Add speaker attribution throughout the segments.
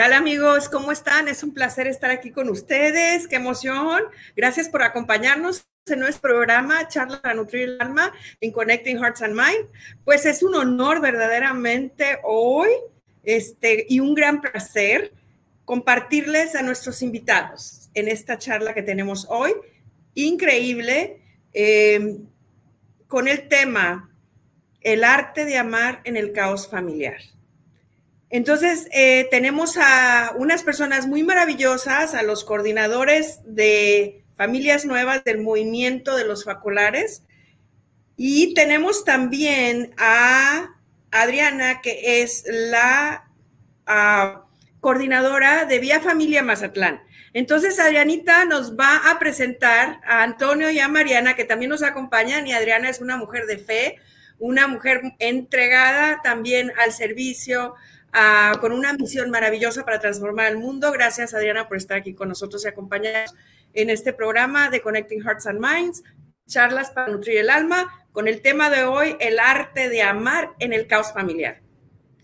Speaker 1: ¿Qué tal amigos? ¿Cómo están? Es un placer estar aquí con ustedes. ¡Qué emoción! Gracias por acompañarnos en nuestro programa Charla para Nutrir el Alma en Connecting Hearts and Mind. Pues es un honor verdaderamente hoy este, y un gran placer compartirles a nuestros invitados en esta charla que tenemos hoy. Increíble, eh, con el tema El arte de amar en el caos familiar. Entonces, eh, tenemos a unas personas muy maravillosas, a los coordinadores de familias nuevas del movimiento de los faculares. Y tenemos también a Adriana, que es la ah, coordinadora de Vía Familia Mazatlán. Entonces, Adrianita nos va a presentar a Antonio y a Mariana, que también nos acompañan, y Adriana es una mujer de fe, una mujer entregada también al servicio, con una misión maravillosa para transformar el mundo. Gracias, Adriana, por estar aquí con nosotros y acompañarnos en este programa de Connecting Hearts and Minds, charlas para nutrir el alma, con el tema de hoy, el arte de amar en el caos familiar.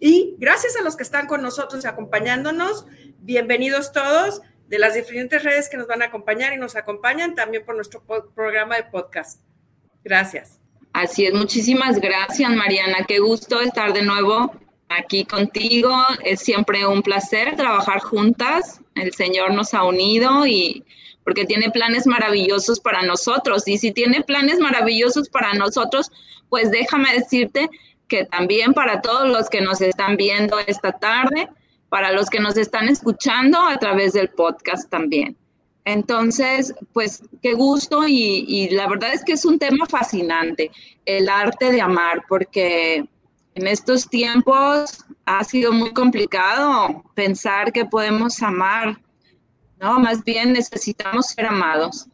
Speaker 1: Y gracias a los que están con nosotros y acompañándonos, bienvenidos todos de las diferentes redes que nos van a acompañar y nos acompañan también por nuestro programa de podcast. Gracias.
Speaker 2: Así es, muchísimas gracias Mariana, qué gusto estar de nuevo aquí contigo. Es siempre un placer trabajar juntas. El Señor nos ha unido y porque tiene planes maravillosos para nosotros. Y si tiene planes maravillosos para nosotros, pues déjame decirte que también para todos los que nos están viendo esta tarde, para los que nos están escuchando a través del podcast también. Entonces, pues qué gusto y, y la verdad es que es un tema fascinante, el arte de amar, porque en estos tiempos ha sido muy complicado pensar que podemos amar, ¿no? Más bien necesitamos ser amados.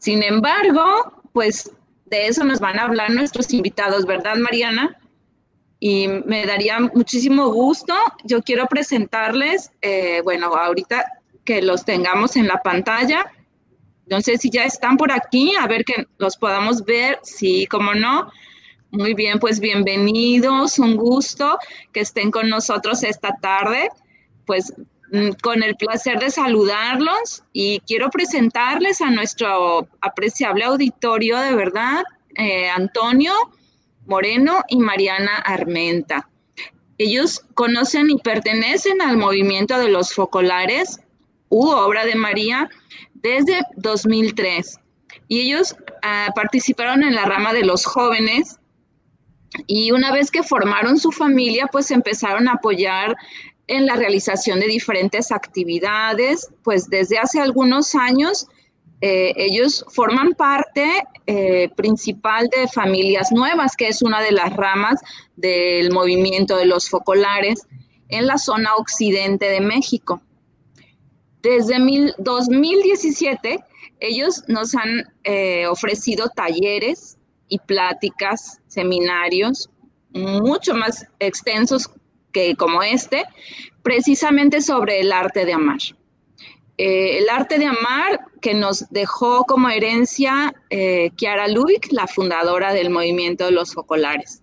Speaker 2: Sin embargo, pues de eso nos van a hablar nuestros invitados, ¿verdad, Mariana? Y me daría muchísimo gusto. Yo quiero presentarles, eh, bueno, ahorita que los tengamos en la pantalla. No sé si ya están por aquí, a ver que los podamos ver. Sí, como no. Muy bien, pues bienvenidos, un gusto que estén con nosotros esta tarde. Pues mm, con el placer de saludarlos y quiero presentarles a nuestro apreciable auditorio de verdad, eh, Antonio Moreno y Mariana Armenta. Ellos conocen y pertenecen al movimiento de los focolares u obra de María desde 2003 y ellos ah, participaron en la rama de los jóvenes y una vez que formaron su familia, pues empezaron a apoyar en la realización de diferentes actividades, pues desde hace algunos años eh, ellos forman parte eh, principal de Familias Nuevas, que es una de las ramas del movimiento de los focolares en la zona occidente de México. Desde 2017, ellos nos han eh, ofrecido talleres y pláticas, seminarios mucho más extensos que como este, precisamente sobre el arte de amar. Eh, el arte de amar que nos dejó como herencia eh, Kiara Lubick, la fundadora del movimiento de los focolares.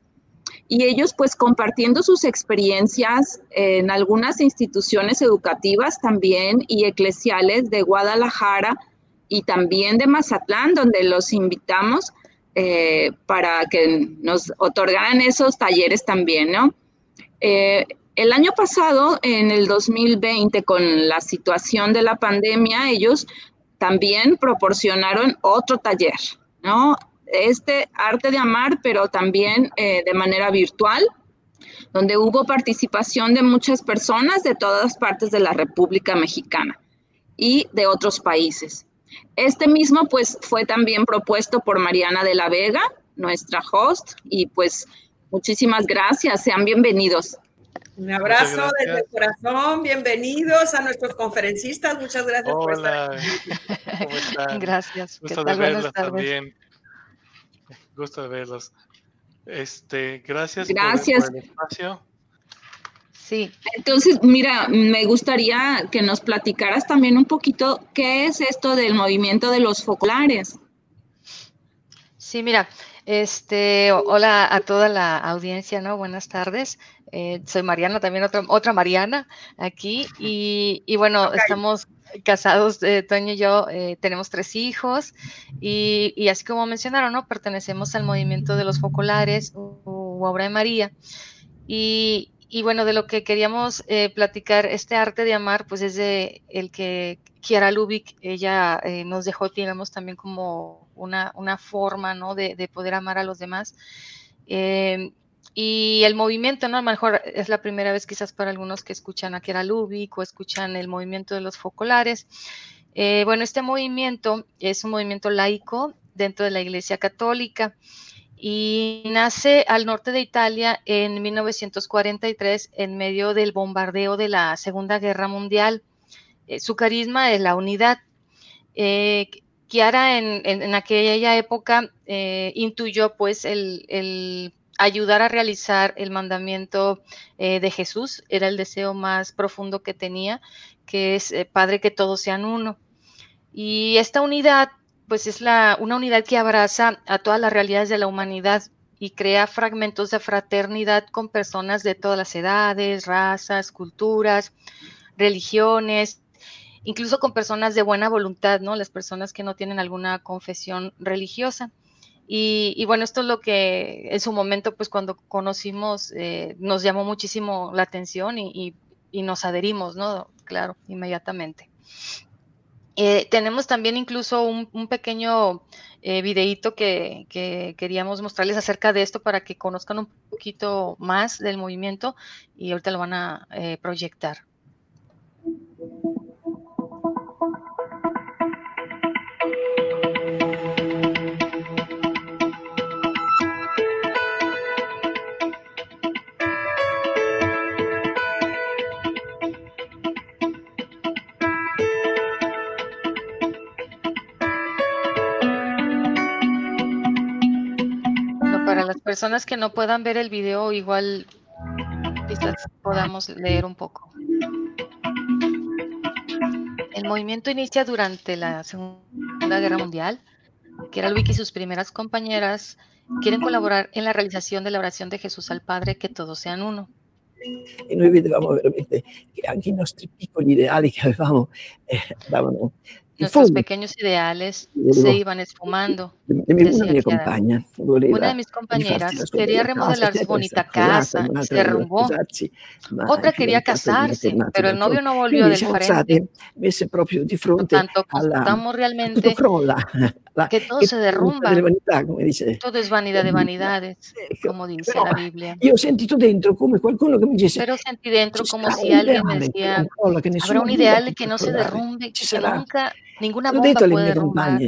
Speaker 2: Y ellos pues compartiendo sus experiencias en algunas instituciones educativas también y eclesiales de Guadalajara y también de Mazatlán, donde los invitamos eh, para que nos otorgaran esos talleres también, ¿no? Eh, el año pasado, en el 2020, con la situación de la pandemia, ellos también proporcionaron otro taller, ¿no? Este arte de amar, pero también eh, de manera virtual, donde hubo participación de muchas personas de todas partes de la República Mexicana y de otros países. Este mismo pues fue también propuesto por Mariana de la Vega, nuestra host, y pues muchísimas gracias, sean bienvenidos.
Speaker 1: Un abrazo desde el corazón, bienvenidos a nuestros conferencistas, muchas gracias por estar aquí.
Speaker 3: ¿Cómo están?
Speaker 4: Gracias.
Speaker 3: Gusto de verlos también. Gusto de verlos. Este, gracias,
Speaker 2: gracias.
Speaker 3: por el espacio.
Speaker 2: Sí, entonces, mira, me gustaría que nos platicaras también un poquito qué es esto del movimiento de los focolares.
Speaker 4: Sí, mira, este, hola a toda la audiencia, ¿no? Buenas tardes. Eh, soy Mariana, también otra, otra Mariana aquí. Y, y bueno, estamos casados, eh, Toño y yo, eh, tenemos tres hijos y, y, así como mencionaron, ¿no? Pertenecemos al movimiento de los focolares o Obra de María. Y, y, bueno, de lo que queríamos eh, platicar, este arte de amar, pues es de el que Kiara Lubick, ella eh, nos dejó, digamos, también como una, forma, ¿no? De, de, poder amar a los demás. Eh, y el movimiento, ¿no? A lo mejor es la primera vez quizás para algunos que escuchan a Kiara Lubick o escuchan el movimiento de los focolares. Eh, bueno, este movimiento es un movimiento laico dentro de la Iglesia Católica y nace al norte de Italia en 1943 en medio del bombardeo de la Segunda Guerra Mundial. Eh, su carisma es la unidad. Eh, Chiara en, en, aquella época eh, intuyó pues el, el ayudar a realizar el mandamiento eh, de Jesús, era el deseo más profundo que tenía, que es, eh, Padre, que todos sean uno. Y esta unidad, pues es la, una unidad que abraza a todas las realidades de la humanidad y crea fragmentos de fraternidad con personas de todas las edades, razas, culturas, religiones, incluso con personas de buena voluntad, ¿no? Las personas que no tienen alguna confesión religiosa. Y, bueno, esto es lo que en su momento, pues cuando conocimos, eh, nos llamó muchísimo la atención y, y, nos adherimos, ¿no? Claro, inmediatamente. Eh, tenemos también incluso un, pequeño eh, videíto que, que, queríamos mostrarles acerca de esto para que conozcan un poquito más del movimiento y ahorita lo van a eh, proyectar. Personas que no puedan ver el video, igual quizás podamos leer un poco. El movimiento inicia durante la Segunda Guerra Mundial, que era Luigi y sus primeras compañeras quieren colaborar en la realizzazione de la oración de Jesús al Padre, che todos sean uno.
Speaker 5: E noi vedevamo veramente che anche i nostri piccoli ideali che avevamo eh, davano
Speaker 4: Nuestros pequeños ideales se iban esfumando.
Speaker 5: Una,
Speaker 4: Una de mis compañeras quería remodelar su bonita casa, se derrumbó. Otra quería casarse, pero el novio no volvió del frente. Por tanto, constatamos realmente que todo se derrumba. Todo es vanidad de vanidades, como dice la Biblia.
Speaker 5: Ho sentito dentro qualcuno che mi dice
Speaker 4: Pero sentí dentro como si alguien me decía, habrá un ideal que no se derrumbe, que nunca Ninguna bomba puede derrumbar.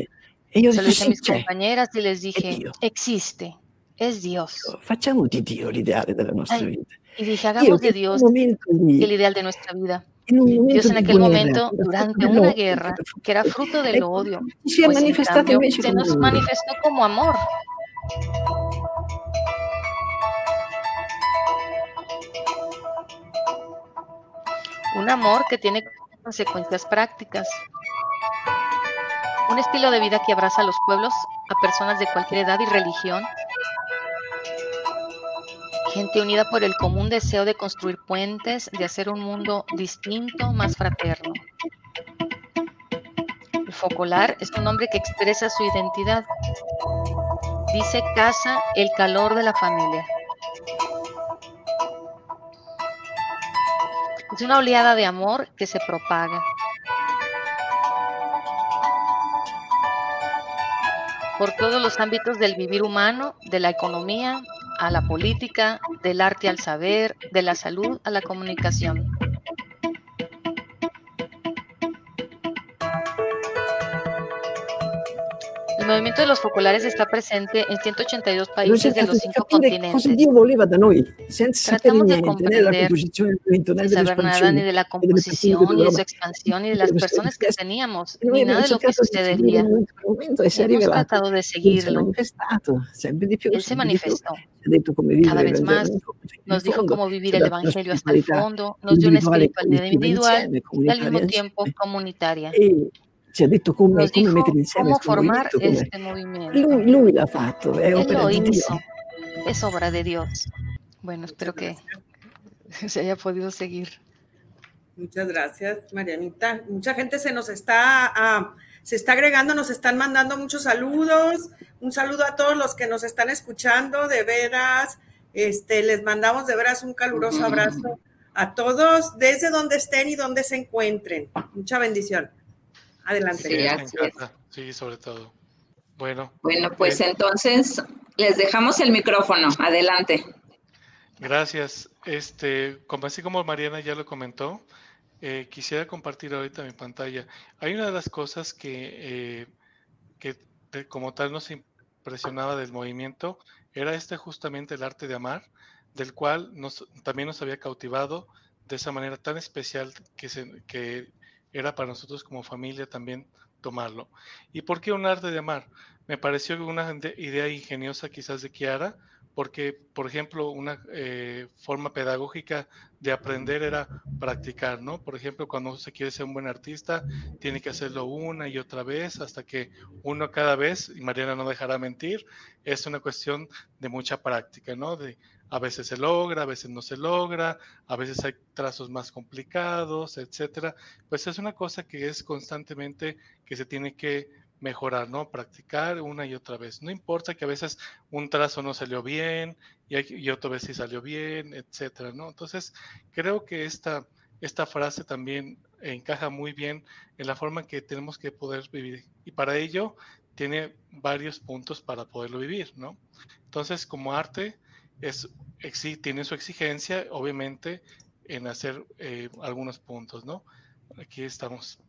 Speaker 5: Io
Speaker 4: Se lo dije a mis compañeras y les dije, existe, es Dios.
Speaker 5: Facciamo di Dio l'ideale della nostra
Speaker 4: Ay,
Speaker 5: vita.
Speaker 4: Y dije, hagamos de Dios el ideal de nuestra vida. Dios en aquel momento, durante una guerra, que era fruto del odio, pues en
Speaker 5: manifestato
Speaker 4: cambio se nos manifestó como amor. Un amor que tiene consecuencias prácticas. Un estilo de vida que abraza a los pueblos, a personas de cualquier edad y religión. Gente unida por el común deseo de construir puentes, de hacer un mundo distinto, más fraterno. El focolar es un hombre que expresa su identidad. Dice casa el calor de la familia. Es una oleada de amor que se propaga. Por todos los ámbitos del vivir humano, de la economía a la política, del arte al saber, de la salud a la comunicación. Movimiento de los focolares está presente en 182
Speaker 5: Abbiamo
Speaker 4: países de los cinco continentes. Tratamos de comprender
Speaker 5: delle
Speaker 4: saber nada ni de la composición, ni de su expansión, ni de las personas que teníamos, ni nada de lo que sucedería. Hemos tratado de seguirlo. Él se manifestó cada vez más,
Speaker 5: in
Speaker 4: nos dijo cómo vivir el Evangelio hasta el fondo, nos dio una espiritualidad individual y al mismo tiempo
Speaker 5: insieme.
Speaker 4: comunitaria.
Speaker 5: Ci ha detto come, come
Speaker 4: dijo
Speaker 5: mettere insieme
Speaker 4: cómo
Speaker 5: questo
Speaker 4: formar
Speaker 5: movimento, come...
Speaker 4: este movimiento.
Speaker 5: Lui, lui l'ha fatto, è
Speaker 4: Él
Speaker 5: opera di Dio.
Speaker 4: es obra de Dios. Bueno, espero que se haya podido seguir.
Speaker 1: Muchas gracias, Marianita. Mucha gente se nos está, ah, se está agregando, nos están mandando muchos saludos. Un saludo a todos los que nos están escuchando, de veras. Este, les mandamos de veras un caluroso abrazo a todos, desde donde estén y donde se encuentren. Mucha bendición. Adelante.
Speaker 3: Sí, sí sobre todo. Bueno.
Speaker 2: Bueno, pues eh, entonces les dejamos el micrófono. Adelante.
Speaker 3: Gracias. Este, como así como Mariana ya lo comentó, eh, quisiera compartir ahorita mi pantalla. Hay una de las cosas que, eh, que como tal nos impresionaba del movimiento, era este justamente el arte de amar, del cual nos, también nos había cautivado de esa manera tan especial que, se, que era para nosotros como familia también tomarlo. ¿Y por qué un arte de amar? Me pareció una idea ingeniosa quizás de Kiara, porque, por ejemplo, una eh, forma pedagógica de aprender era practicar, ¿no? Por ejemplo, cuando se quiere ser un buen artista, tiene que hacerlo una y otra vez hasta que uno cada vez, y Mariana no dejará mentir, es una cuestión de mucha práctica, ¿no? De a veces se logra, a veces no se logra, a veces hay trazos más complicados, etcétera. Pues es una cosa que es constantemente que se tiene que mejorar, ¿no? Practicar una y otra vez. No importa que a veces un trazo no salió bien y, y otra vez sí salió bien, etcétera, ¿no? Entonces, creo que esta, esta frase también encaja muy bien en la forma en que tenemos que poder vivir. Y para ello tiene varios puntos para poderlo vivir, ¿no? Entonces, como arte, es, tiene su exigencia, obviamente, en hacer eh, algunos puntos, ¿no? Aquí estamos.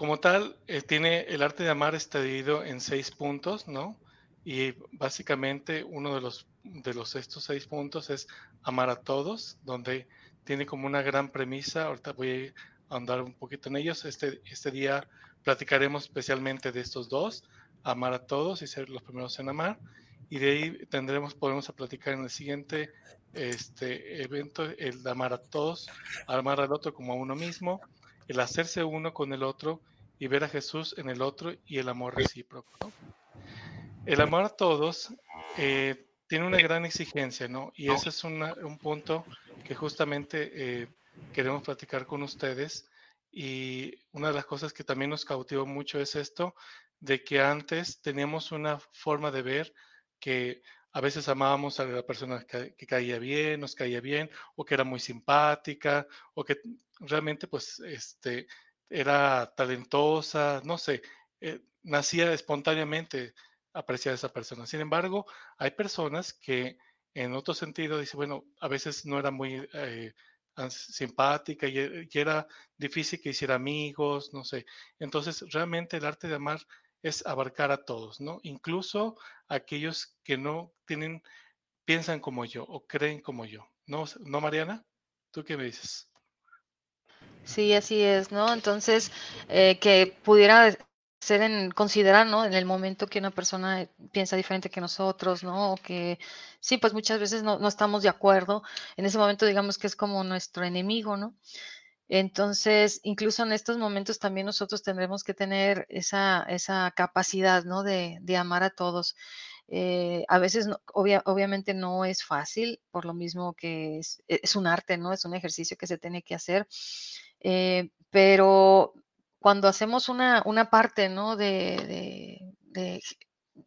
Speaker 3: Como tal, eh, tiene el arte de amar está dividido en seis puntos, ¿no? Y básicamente uno de los, de los estos seis puntos es amar a todos, donde tiene como una gran premisa. Ahorita voy a andar un poquito en ellos. Este, este día platicaremos especialmente de estos dos, amar a todos y ser los primeros en amar. Y de ahí tendremos, podemos platicar en el siguiente este evento, el de amar a todos, amar al otro como a uno mismo, el hacerse uno con el otro y ver a Jesús en el otro y el amor recíproco. El amor a todos eh, tiene una gran exigencia, ¿no? Y ese es un punto que justamente eh, queremos platicar con ustedes. Y una de las cosas que también nos cautivó mucho es esto, de que antes teníamos una forma de ver que a veces amábamos a la persona que, caía bien, nos caía bien, o que era muy simpática, o que realmente pues este, era talentosa, no sé, eh, nacía espontáneamente apreciar a esa persona. Sin embargo, hay personas que en otro sentido dicen, bueno, a veces no era muy eh, simpática y, era difícil que hiciera amigos, no sé. Entonces, realmente el arte de amar es abarcar a todos, ¿no? Incluso aquellos que no tienen, piensan como yo o creen como yo. ¿No, ¿no Mariana? ¿Tú qué me dices?
Speaker 4: Sí, así es, ¿no? Entonces, eh, que pudiera ser en considerar, ¿no? En el momento que una persona piensa diferente que nosotros, ¿no? O que sí, pues muchas veces no, no estamos de acuerdo. En ese momento, digamos que es como nuestro enemigo, ¿no? Entonces, incluso en estos momentos también nosotros tendremos que tener esa, esa capacidad, ¿no? De, de amar a todos. Eh, a veces, obviamente no es fácil, por lo mismo que es, es, un arte, ¿no? Es un ejercicio que se tiene que hacer. Eh, pero cuando hacemos una, una parte, ¿no? De, de,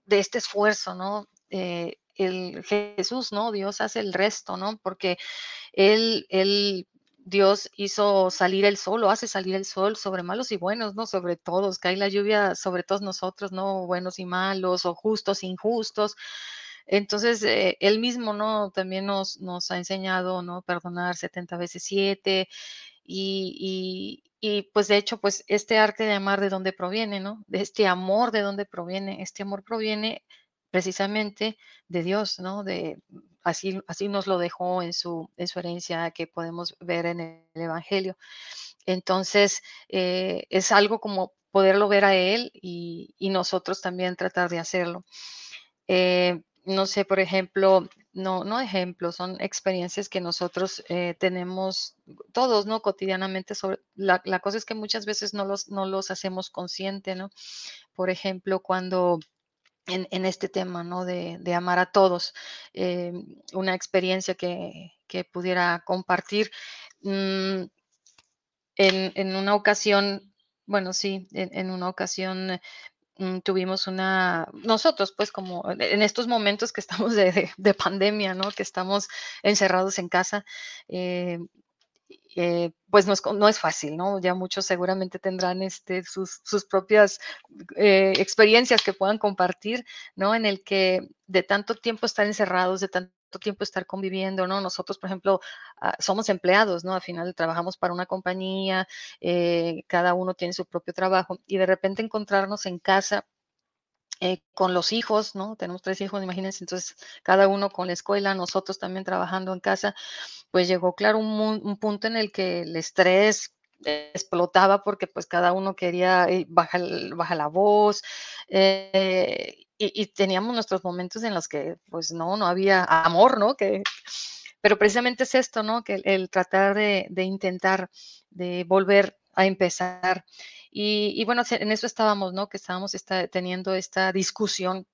Speaker 4: de, este esfuerzo, ¿no? Eh, el Jesús, ¿no? Dios hace el resto, ¿no? Porque Él, él Dios hizo salir el sol o hace salir el sol sobre malos y buenos, ¿no? Sobre todos, cae la lluvia sobre todos nosotros, ¿no? Buenos y malos o justos, injustos. Entonces, eh, él mismo, ¿no? También nos, ha enseñado, ¿no? Perdonar 70 veces 7, y, pues de hecho, pues este arte de amar de dónde proviene, ¿no? De este amor de dónde proviene. Este amor proviene precisamente de Dios, ¿no? De, así, así nos lo dejó en su, en su herencia que podemos ver en el Evangelio. Entonces, eh, es algo como poderlo ver a Él y, nosotros también tratar de hacerlo. Eh, no sé, por ejemplo, no, no ejemplos, son experiencias que nosotros eh, tenemos todos, ¿no? Cotidianamente sobre, la, cosa es que muchas veces no los, no los hacemos consciente, ¿no? Por ejemplo, cuando en, este tema, ¿no? De, amar a todos, eh, una experiencia que, que pudiera compartir. Mm, en, una ocasión, bueno, sí, en, una ocasión mm, tuvimos una, nosotros pues como en estos momentos que estamos de, pandemia, ¿no? Que estamos encerrados en casa, eh, eh, pues no es, no es, fácil, ¿no? Ya muchos seguramente tendrán este, sus, sus propias eh, experiencias que puedan compartir, ¿no? En el que de tanto tiempo estar encerrados, de tanto tiempo estar conviviendo, ¿no? Nosotros, por ejemplo, ah, somos empleados, ¿no? Al final trabajamos para una compañía, eh, cada uno tiene su propio trabajo y de repente encontrarnos en casa eh, con los hijos, ¿no? Tenemos tres hijos, imagínense, entonces cada uno con la escuela, nosotros también trabajando en casa, pues llegó, claro, un, punto en el que el estrés explotaba porque pues cada uno quería eh, bajar, la voz eh, y, teníamos nuestros momentos en los que pues no, no había amor, ¿no? Que, pero precisamente es esto, ¿no? Que el, tratar de, de intentar de volver a empezar y, bueno, en eso estábamos, ¿no? Que estábamos teniendo esta discusión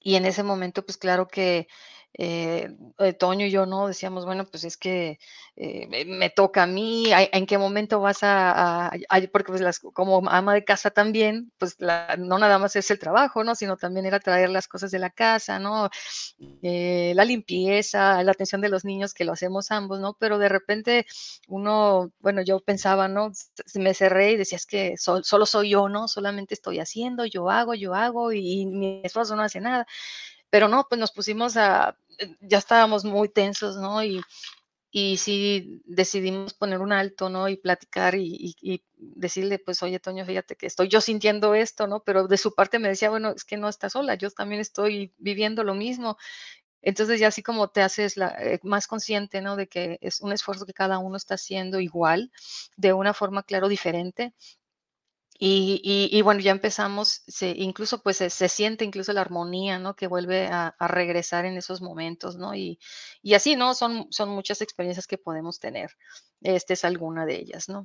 Speaker 4: y en ese momento, pues claro que eh, eh, Toño y yo no decíamos, bueno, pues es que eh, me toca a mí, ¿en qué momento vas a, porque pues como ama de casa también, pues no nada más es el trabajo, ¿no? Sino también era traer las cosas de la casa, ¿no? la limpieza, la atención de los niños, que lo hacemos ambos, ¿no? Pero de repente uno, bueno, yo pensaba, ¿no? Me cerré y decía, es que solo soy yo, ¿no? Solamente estoy haciendo, yo hago, yo hago y mi esposo no hace nada pero no, pues nos pusimos a, eh, ya estábamos muy tensos, ¿no? Y, y sí decidimos poner un alto, ¿no? Y platicar y, decirle, pues, oye, Toño, fíjate que estoy yo sintiendo esto, ¿no? Pero de su parte me decía, bueno, es que no estás sola, yo también estoy viviendo lo mismo. Entonces ya así como te haces la, eh, más consciente, ¿no? De que es un esfuerzo que cada uno está haciendo igual, de una forma, claro, diferente, y, bueno, ya empezamos, se, incluso pues se, siente incluso la armonía, ¿no? Que vuelve a, regresar en esos momentos, ¿no? Y, y, así, ¿no? Son, son muchas experiencias que podemos tener. Esta es alguna de ellas, ¿no?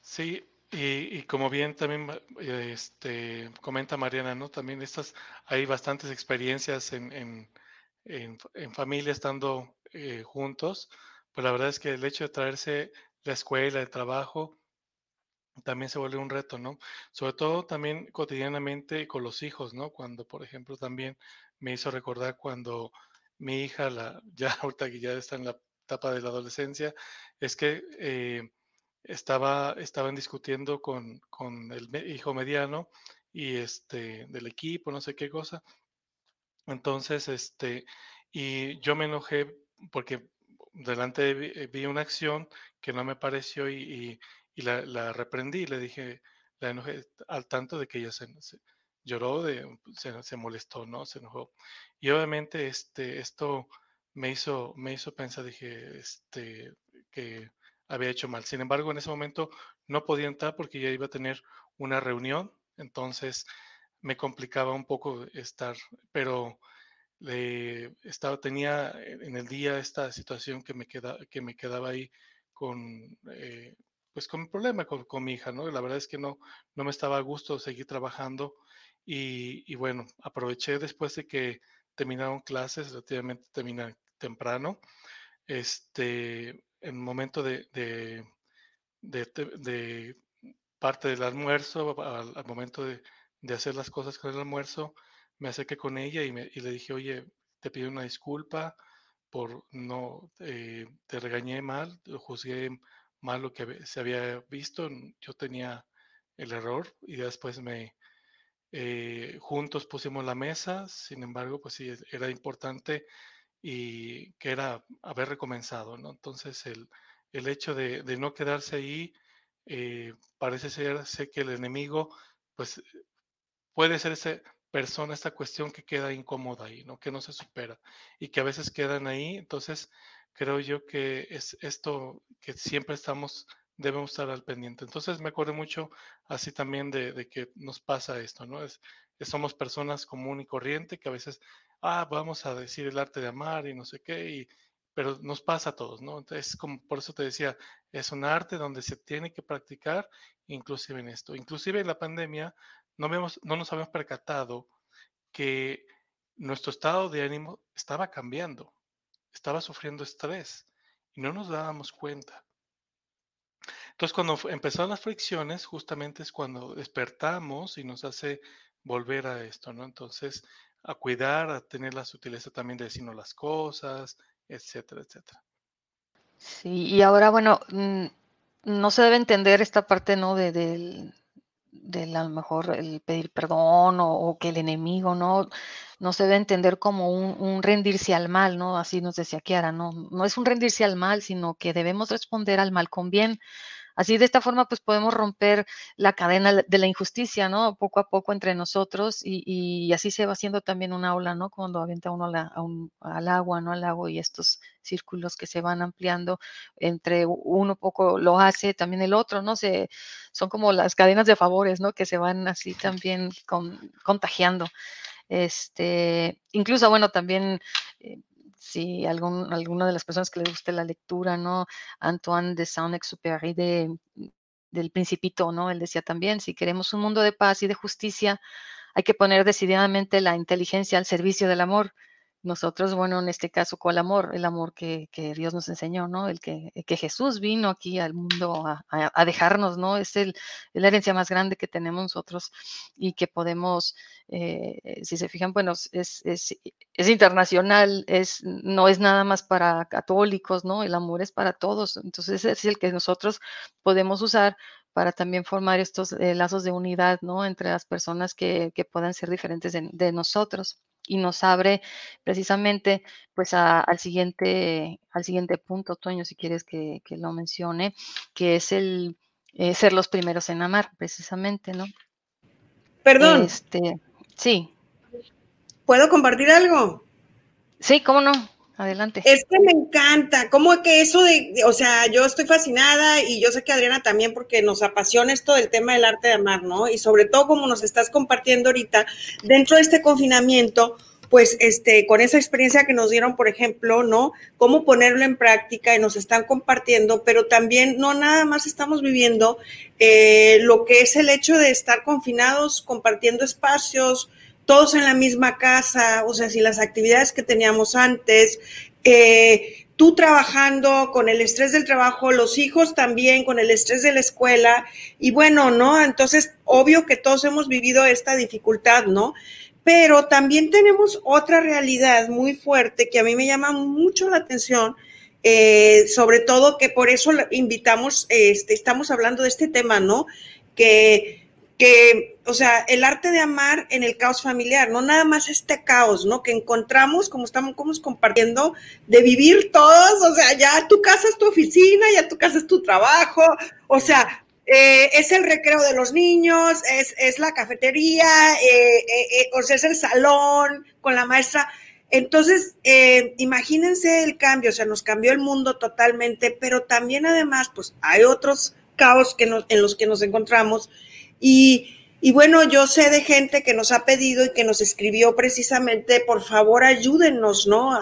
Speaker 3: Sí, y, como bien también este, comenta Mariana, ¿no? También estas, hay bastantes experiencias en, en, en, familia estando eh, juntos, pues la verdad es que el hecho de traerse la escuela, el trabajo, también se vuelve un reto, ¿no? Sobre todo también cotidianamente con los hijos, ¿no? Cuando, por ejemplo, también me hizo recordar cuando mi hija, la, ya ahorita que ya está en la etapa de la adolescencia, es que eh, estaba, estaban discutiendo con, con el hijo mediano y este del equipo, no sé qué cosa. Entonces, este, y yo me enojé porque delante vi, una acción que no me pareció y la, reprendí y le dije, la enojé al tanto de que ella se, lloró, de, se, molestó, ¿no? Se enojó. Y obviamente este, esto me hizo, me hizo pensar, dije, este, que había hecho mal. Sin embargo, en ese momento no podía entrar porque ya iba a tener una reunión, entonces me complicaba un poco estar, pero le, estaba, tenía en el día esta situación que me, queda, que me quedaba ahí con, eh, pues con un problema con, con, mi hija, ¿no? La verdad es que no, no me estaba a gusto seguir trabajando y, y bueno, aproveché después de que terminaron clases, relativamente terminan temprano, este, en momento de, de, de, parte del almuerzo, al, momento de, de, hacer las cosas con el almuerzo, me acerqué con ella y, me, y le dije, oye, te pido una disculpa por no, eh, te regañé mal, juzgué mal lo que se había visto. Yo tenía el error y después me eh, juntos pusimos la mesa. Sin embargo, pues sí, era importante y que era haber recomenzado, ¿no? Entonces el, el hecho de, de, no quedarse ahí eh, parece ser, sé que el enemigo, pues puede ser esa persona, esta cuestión que queda incómoda ahí, ¿no? Que no se supera y que a veces quedan ahí. Entonces, creo yo que es esto que siempre estamos, debemos estar al pendiente. Entonces me acuerdo mucho así también de, que nos pasa esto, ¿no? Es, somos personas común y corriente que a veces, ah, vamos a decir el arte de amar y no sé qué, y, pero nos pasa a todos, ¿no? Entonces, como por eso te decía, es un arte donde se tiene que practicar, inclusive en esto. Inclusive en la pandemia no, vemos, no nos habíamos percatado que nuestro estado de ánimo estaba cambiando estaba sufriendo estrés y no nos dábamos cuenta. Entonces, cuando empezaron las fricciones, justamente es cuando despertamos y nos hace volver a esto, ¿no? Entonces, a cuidar, a tener la sutileza también de decirnos las cosas, etcétera, etcétera.
Speaker 4: Sí, y ahora, bueno, mm, no se debe entender esta parte, ¿no? De, del, de a lo mejor el pedir perdón o, que el enemigo, ¿no? No se debe entender como un, un, rendirse al mal, ¿no? Así nos decía Kiara, ¿no? No es un rendirse al mal, sino que debemos responder al mal con bien. Así de esta forma, pues podemos romper la cadena de la injusticia, ¿no? Poco a poco entre nosotros y, así se va haciendo también un aula, ¿no? Cuando avienta uno al agua, ¿no? Al lago y estos círculos que se van ampliando entre uno poco lo hace, también el otro, ¿no? Se, son como las cadenas de favores, ¿no? Que se van así también contagiando. Este, incluso, bueno, también eh, si algún, alguna de las personas que les guste la lectura, ¿no? Antoine de Saint-Exupéry de, del Principito, ¿no? Él decía también, si queremos un mundo de paz y de justicia, hay que poner decididamente la inteligencia al servicio del amor nosotros, bueno, en este caso, ¿cuál amor? El amor que, Dios nos enseñó, ¿no? El que, que Jesús vino aquí al mundo a, dejarnos, ¿no? Es el, la herencia más grande que tenemos nosotros y que podemos, eh, si se fijan, bueno, es, es, es, internacional, es, no es nada más para católicos, ¿no? El amor es para todos. Entonces, es el que nosotros podemos usar para también formar estos eh, lazos de unidad, ¿no? Entre las personas que, que puedan ser diferentes de nosotros y nos abre precisamente pues al, siguiente, al siguiente punto, Toño, si quieres que, lo mencione, que es el eh, ser los primeros en amar, precisamente, ¿no?
Speaker 1: Perdón.
Speaker 4: Este, sí.
Speaker 1: ¿Puedo compartir algo?
Speaker 4: Sí, cómo no. Adelante.
Speaker 1: Es que me encanta, como que eso de, o sea, yo estoy fascinada y yo sé que Adriana también porque nos apasiona esto del tema del arte de amar, ¿no? Y sobre todo como nos estás compartiendo ahorita, dentro de este confinamiento, pues este, con esa experiencia que nos dieron, por ejemplo, ¿no? Cómo ponerlo en práctica y nos están compartiendo, pero también no nada más estamos viviendo eh, lo que es el hecho de estar confinados, compartiendo espacios, todos en la misma casa, o sea, si las actividades que teníamos antes, eh, tú trabajando con el estrés del trabajo, los hijos también con el estrés de la escuela, y bueno, ¿no? Entonces, obvio que todos hemos vivido esta dificultad, ¿no? Pero también tenemos otra realidad muy fuerte que a mí me llama mucho la atención, eh, sobre todo que por eso invitamos, este, estamos hablando de este tema, ¿no? Que que, o sea, el arte de amar en el caos familiar, no nada más este caos, ¿no? Que encontramos, como estamos, compartiendo, de vivir todos, o sea, ya tu casa es tu oficina, ya tu casa es tu trabajo, o sea, eh, es el recreo de los niños, es, es la cafetería, eh, eh, o sea, es el salón con la maestra. Entonces, imagínense el cambio, o sea, nos cambió el mundo totalmente, pero también además, pues hay otros caos que en los que nos encontramos y, bueno, yo sé de gente que nos ha pedido y que nos escribió precisamente, por favor, ayúdennos, ¿no?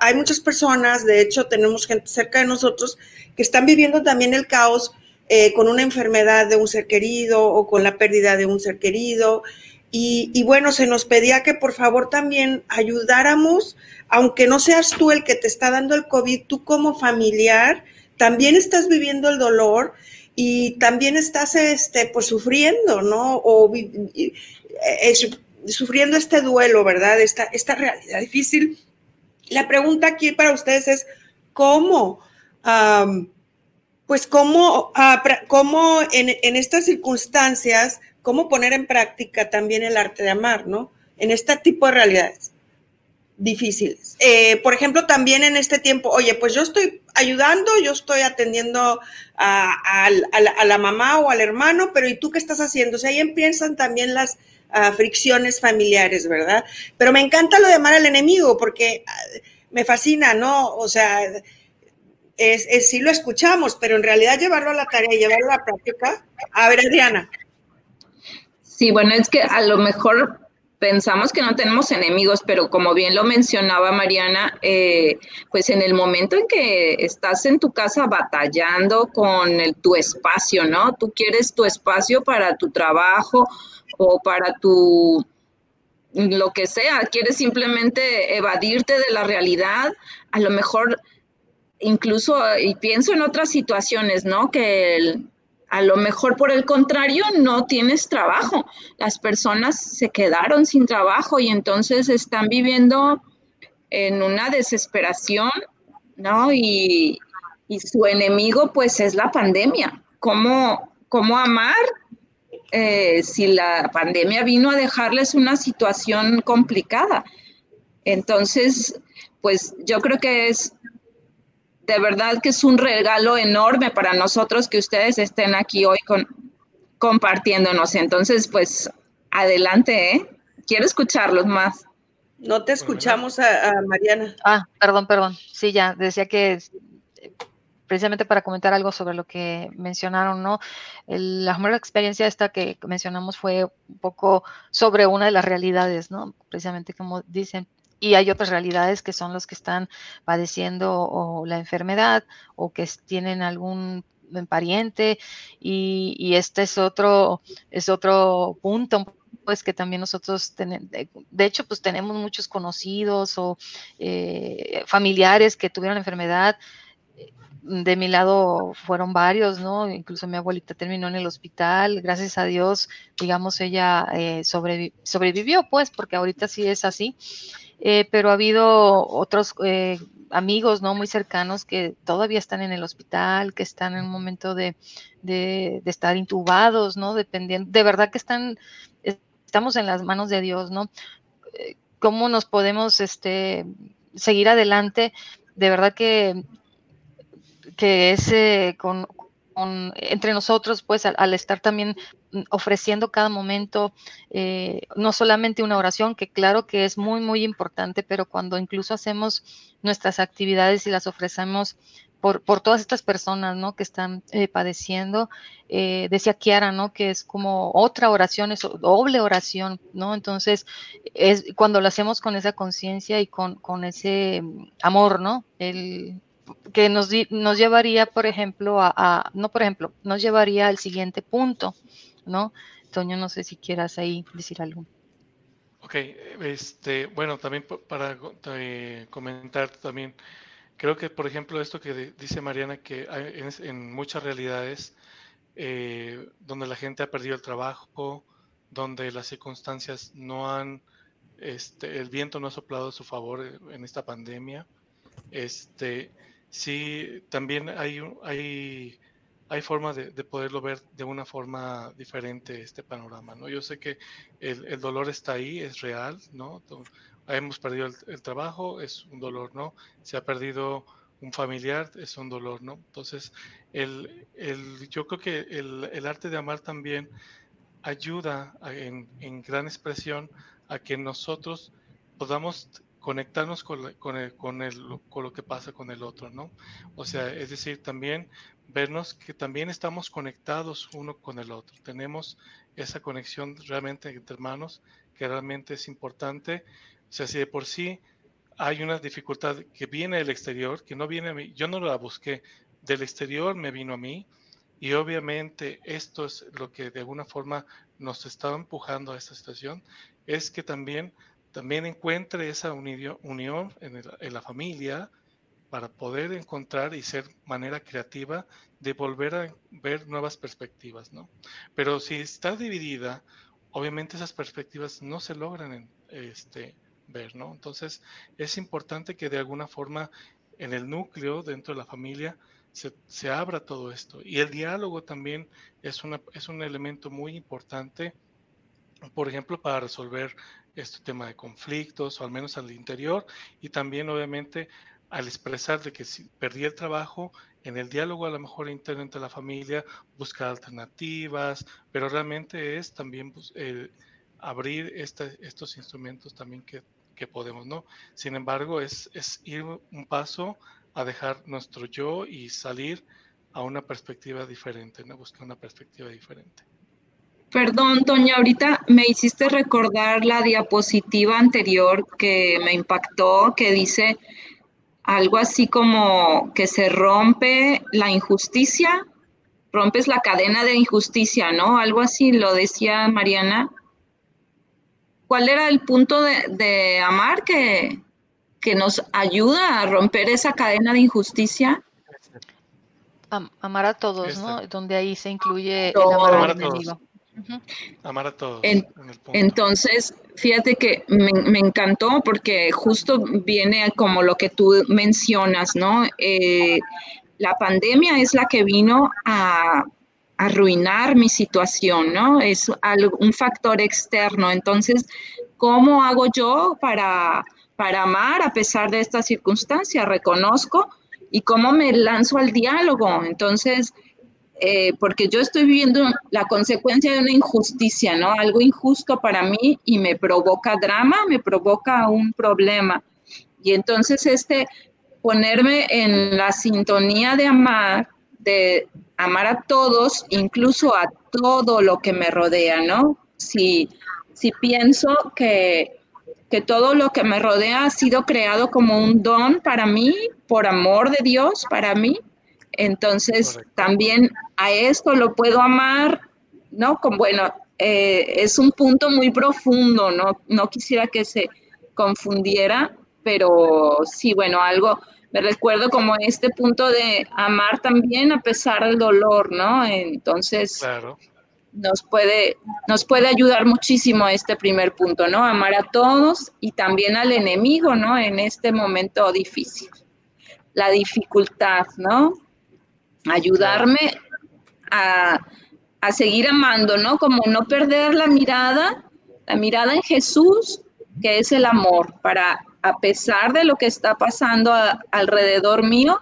Speaker 1: hay muchas personas, de hecho, tenemos gente cerca de nosotros que están viviendo también el caos eh, con una enfermedad de un ser querido o con la pérdida de un ser querido. Y, y, bueno, se nos pedía que por favor también ayudáramos, aunque no seas tú el que te está dando el COVID, tú como familiar también estás viviendo el dolor y también estás este, pues sufriendo, ¿no? O eh, sufriendo este duelo, ¿verdad? Esta, esta realidad difícil. La pregunta aquí para ustedes es, ¿cómo? pues cómo, ah, cómo en, en, estas circunstancias, cómo poner en práctica también el arte de amar, ¿no? En este tipo de realidades difíciles. Eh, por ejemplo, también en este tiempo, oye, pues yo estoy ayudando, yo estoy atendiendo a, la, mamá o al hermano, pero ¿y tú qué estás haciendo? O sea, ahí empiezan también las ah, fricciones familiares, ¿verdad? Pero me encanta lo de amar al enemigo porque ah, me fascina, ¿no? O sea, es, es, sí lo escuchamos, pero en realidad llevarlo a la tarea y llevarlo a la práctica. A ver, Adriana.
Speaker 2: Sí, bueno, es que a lo mejor pensamos que no tenemos enemigos, pero como bien lo mencionaba Mariana, eh, pues en el momento en que estás en tu casa batallando con el, tu espacio, ¿no? Tú quieres tu espacio para tu trabajo o para tu lo que sea, quieres simplemente evadirte de la realidad, a lo mejor incluso, y pienso en otras situaciones, ¿no? Que a lo mejor por el contrario no tienes trabajo, las personas se quedaron sin trabajo y entonces están viviendo en una desesperación, ¿no? Y, su enemigo pues es la pandemia. ¿Cómo, cómo amar eh, si la pandemia vino a dejarles una situación complicada. Entonces, pues yo creo que es de verdad que es un regalo enorme para nosotros que ustedes estén aquí hoy con, compartiéndonos. Entonces, pues adelante, ¿eh? Quiero escucharlos más.
Speaker 1: No te escuchamos a, a Mariana.
Speaker 4: Ah, perdón, perdón. Sí, ya, decía que precisamente para comentar algo sobre lo que mencionaron, ¿no? la primera experiencia esta que mencionamos fue un poco sobre una de las realidades, ¿no? Precisamente como dicen, y hay otras realidades que son los que están padeciendo o la enfermedad o que tienen algún pariente y, este es otro, es otro punto pues que también nosotros tenemos, de hecho pues tenemos muchos conocidos o eh, familiares que tuvieron enfermedad de mi lado fueron varios, ¿no? Incluso mi abuelita terminó en el hospital, gracias a Dios, digamos, ella eh, sobrevivió, pues, porque ahorita sí es así, eh, pero ha habido otros eh, amigos, ¿no? Muy cercanos que todavía están en el hospital, que están en un momento de, de, estar intubados, ¿no? Dependiendo, de verdad que están, estamos en las manos de Dios, ¿no? ¿Cómo nos podemos, este, seguir adelante? De verdad que que es eh, con, entre nosotros, pues al, estar también ofreciendo cada momento, eh, no solamente una oración, que claro que es muy, muy importante, pero cuando incluso hacemos nuestras actividades y las ofrecemos por, por todas estas personas, ¿no? Que están eh, padeciendo, decía Kiara, ¿no? Que es como otra oración, es doble oración, ¿no? Entonces, es cuando lo hacemos con esa conciencia y con, con ese mm, amor, ¿no? El, que nos, nos llevaría, por ejemplo, a, no por ejemplo, nos llevaría al siguiente punto, ¿no? Toño, no sé si quieras ahí decir algo.
Speaker 3: Ok, este, bueno, también para eh, comentar también, creo que, por ejemplo, esto que dice Mariana, que hay en, muchas realidades eh, donde la gente ha perdido el trabajo, donde las circunstancias no han, este, el viento no ha soplado a su favor en esta pandemia, este, sí, también hay, hay, hay forma de, poderlo ver de una forma diferente este panorama, ¿no? Yo sé que el, dolor está ahí, es real, ¿no? Hemos perdido el, trabajo, es un dolor, ¿no? Se ha perdido un familiar, es un dolor, ¿no? Entonces, el, el, yo creo que el, el, arte de amar también ayuda en, en gran expresión a que nosotros podamos conectarnos con, con, el, con, el, con lo que pasa con el otro, ¿no? O sea, es decir, también vernos que también estamos conectados uno con el otro. Tenemos esa conexión realmente entre hermanos que realmente es importante. O sea, si de por sí hay una dificultad que viene del exterior, que no viene a mí, yo no la busqué, del exterior me vino a mí y obviamente esto es lo que de alguna forma nos está empujando a esta situación, es que también también encuentre esa unión en, la familia para poder encontrar y ser manera creativa de volver a ver nuevas perspectivas, ¿no? Pero si está dividida, obviamente esas perspectivas no se logran este, ver, ¿no? Entonces es importante que de alguna forma en el núcleo, dentro de la familia, se, se abra todo esto. Y el diálogo también es, una, es un elemento muy importante, por ejemplo, para resolver este tema de conflictos, o al menos al interior, y también obviamente al expresar de que si perdí el trabajo, en el diálogo a lo mejor interno entre la familia, buscar alternativas, pero realmente es también pues, abrir estos instrumentos también que, que, podemos, ¿no? Sin embargo, es, es ir un paso a dejar nuestro yo y salir a una perspectiva diferente, ¿no? Buscar una perspectiva diferente.
Speaker 2: Perdón, Toña, ahorita me hiciste recordar la diapositiva anterior que me impactó, que dice algo así como que se rompe la injusticia, rompes la cadena de injusticia, ¿no? Algo así lo decía Mariana. ¿cuál era el punto de, amar que, que, nos ayuda a romper esa cadena de injusticia?
Speaker 4: amar a todos, ¿no? Donde ahí se incluye el amar, al enemigo.
Speaker 3: Amar a todos.
Speaker 2: entonces, fíjate que me, encantó porque justo viene como lo que tú mencionas, ¿no? Eh, la pandemia es la que vino a arruinar mi situación, ¿no? Es un factor externo. Entonces, ¿cómo hago yo para, para amar a pesar de esta circunstancia? Reconozco y cómo me lanzo al diálogo. Entonces, eh, porque yo estoy viviendo la consecuencia de una injusticia, ¿no? Algo injusto para mí y me provoca drama, me provoca un problema. Y entonces este ponerme en la sintonía de amar, de amar a todos, incluso a todo lo que me rodea, ¿no? Si, si pienso que, que todo lo que me rodea ha sido creado como un don para mí, por amor de Dios para mí, entonces, también a esto lo puedo amar, ¿no? Con, bueno, eh, es un punto muy profundo, ¿no? No quisiera que se confundiera, pero sí, bueno, algo, me recuerdo como este punto de amar también a pesar del dolor, ¿no? Entonces, nos, puede, nos puede ayudar muchísimo este primer punto, ¿no? Amar a todos y también al enemigo, ¿no? En este momento difícil. La dificultad, ¿no? Ayudarme a, seguir amando, ¿no? Como no perder la mirada, la mirada en Jesús, que es el amor, para a pesar de lo que está pasando alrededor mío,